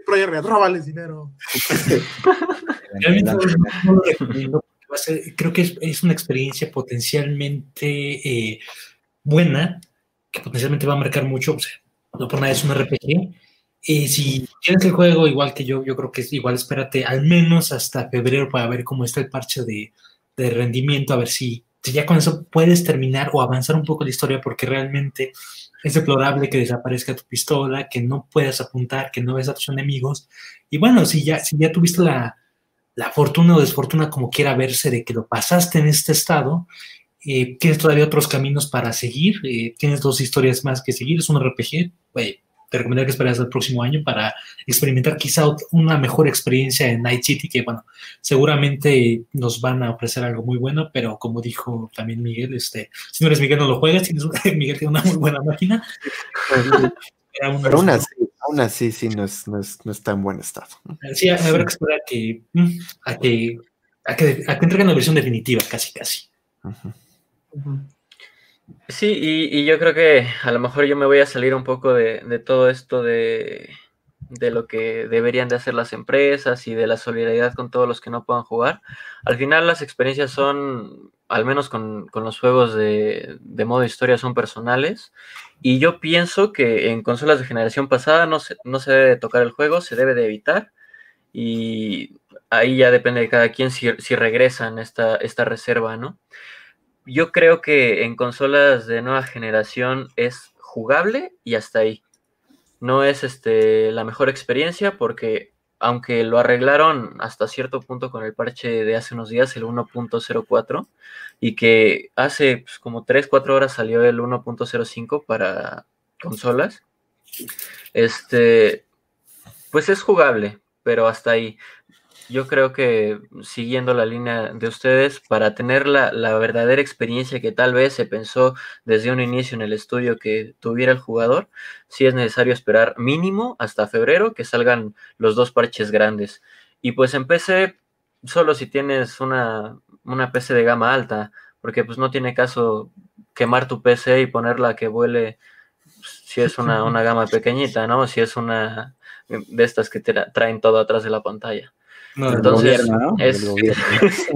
Project Red, róbales dinero. realmente no lo recomiendo. Va a ser- creo que es, es una experiencia potencialmente eh, buena, que potencialmente va a marcar mucho. O sea, no por nada es un RPG. Eh, si tienes el juego igual que yo, yo creo que es igual, espérate al menos hasta febrero para ver cómo está el parche de, de rendimiento, a ver si, si ya con eso puedes terminar o avanzar un poco la historia, porque realmente es deplorable que desaparezca tu pistola, que no puedas apuntar, que no ves a tus enemigos. Y bueno, si ya, si ya tuviste la, la fortuna o desfortuna, como quiera verse, de que lo pasaste en este estado, eh, tienes todavía otros caminos para seguir, eh, tienes dos historias más que seguir, es un RPG, eh, te recomendaría que esperas el próximo año para experimentar quizá una mejor experiencia en Night City, que bueno, seguramente nos van a ofrecer algo muy bueno, pero como dijo también Miguel, este, si no eres Miguel no lo juegas, tienes Miguel tiene una muy buena máquina. Era un- Pero aún así, aún así sí no, es, no, es, no está en buen estado. Sí, habrá que esperar que, mm, a que, a que, a que entreguen la versión definitiva, casi, casi. Sí, y, y yo creo que a lo mejor yo me voy a salir un poco de, de todo esto de, de lo que deberían de hacer las empresas y de la solidaridad con todos los que no puedan jugar. Al final las experiencias son, al menos con, con los juegos de, de modo historia, son personales. Y yo pienso que en consolas de generación pasada no se, no se debe tocar el juego, se debe de evitar. Y ahí ya depende de cada quien si, si regresan esta, esta reserva, ¿no? Yo creo que en consolas de nueva generación es jugable y hasta ahí. No es este, la mejor experiencia porque aunque lo arreglaron hasta cierto punto con el parche de hace unos días, el 1.04, y que hace pues, como 3, 4 horas salió el 1.05 para consolas, este, pues es jugable, pero hasta ahí. Yo creo que siguiendo la línea de ustedes, para tener la, verdadera experiencia que tal vez se pensó desde un inicio en el estudio que tuviera el jugador, sí es necesario esperar mínimo hasta febrero que salgan los dos parches grandes. Y pues en PC, solo si tienes una, una PC de gama alta, porque pues no tiene caso quemar tu PC y ponerla que vuele si es una, una gama pequeñita, ¿no? Si es una de estas que te traen todo atrás de la pantalla. No, Entonces, gobierno, ¿no? es, es,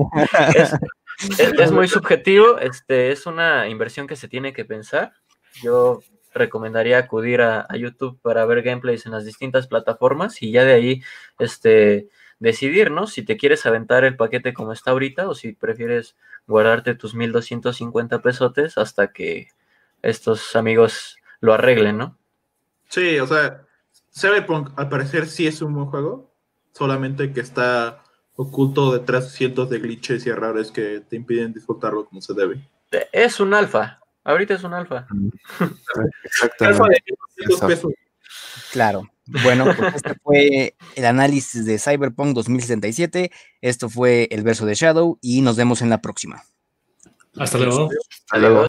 es, es, muy subjetivo, este, es una inversión que se tiene que pensar. Yo recomendaría acudir a, a, YouTube para ver gameplays en las distintas plataformas y ya de ahí este, decidir, ¿no? Si te quieres aventar el paquete como está ahorita o si prefieres guardarte tus 1250 pesotes hasta que estos amigos lo arreglen, ¿no? Sí, o sea, Cyberpunk al parecer sí es un buen juego, solamente que está oculto detrás de cientos de glitches y errores que te impiden disfrutarlo como se debe. Es un alfa, ahorita es un alfa. Exactamente. Claro. Bueno, pues este fue el análisis de Cyberpunk 2067. Esto fue el verso de Shadow y nos vemos en la próxima. Hasta luego. Hasta luego.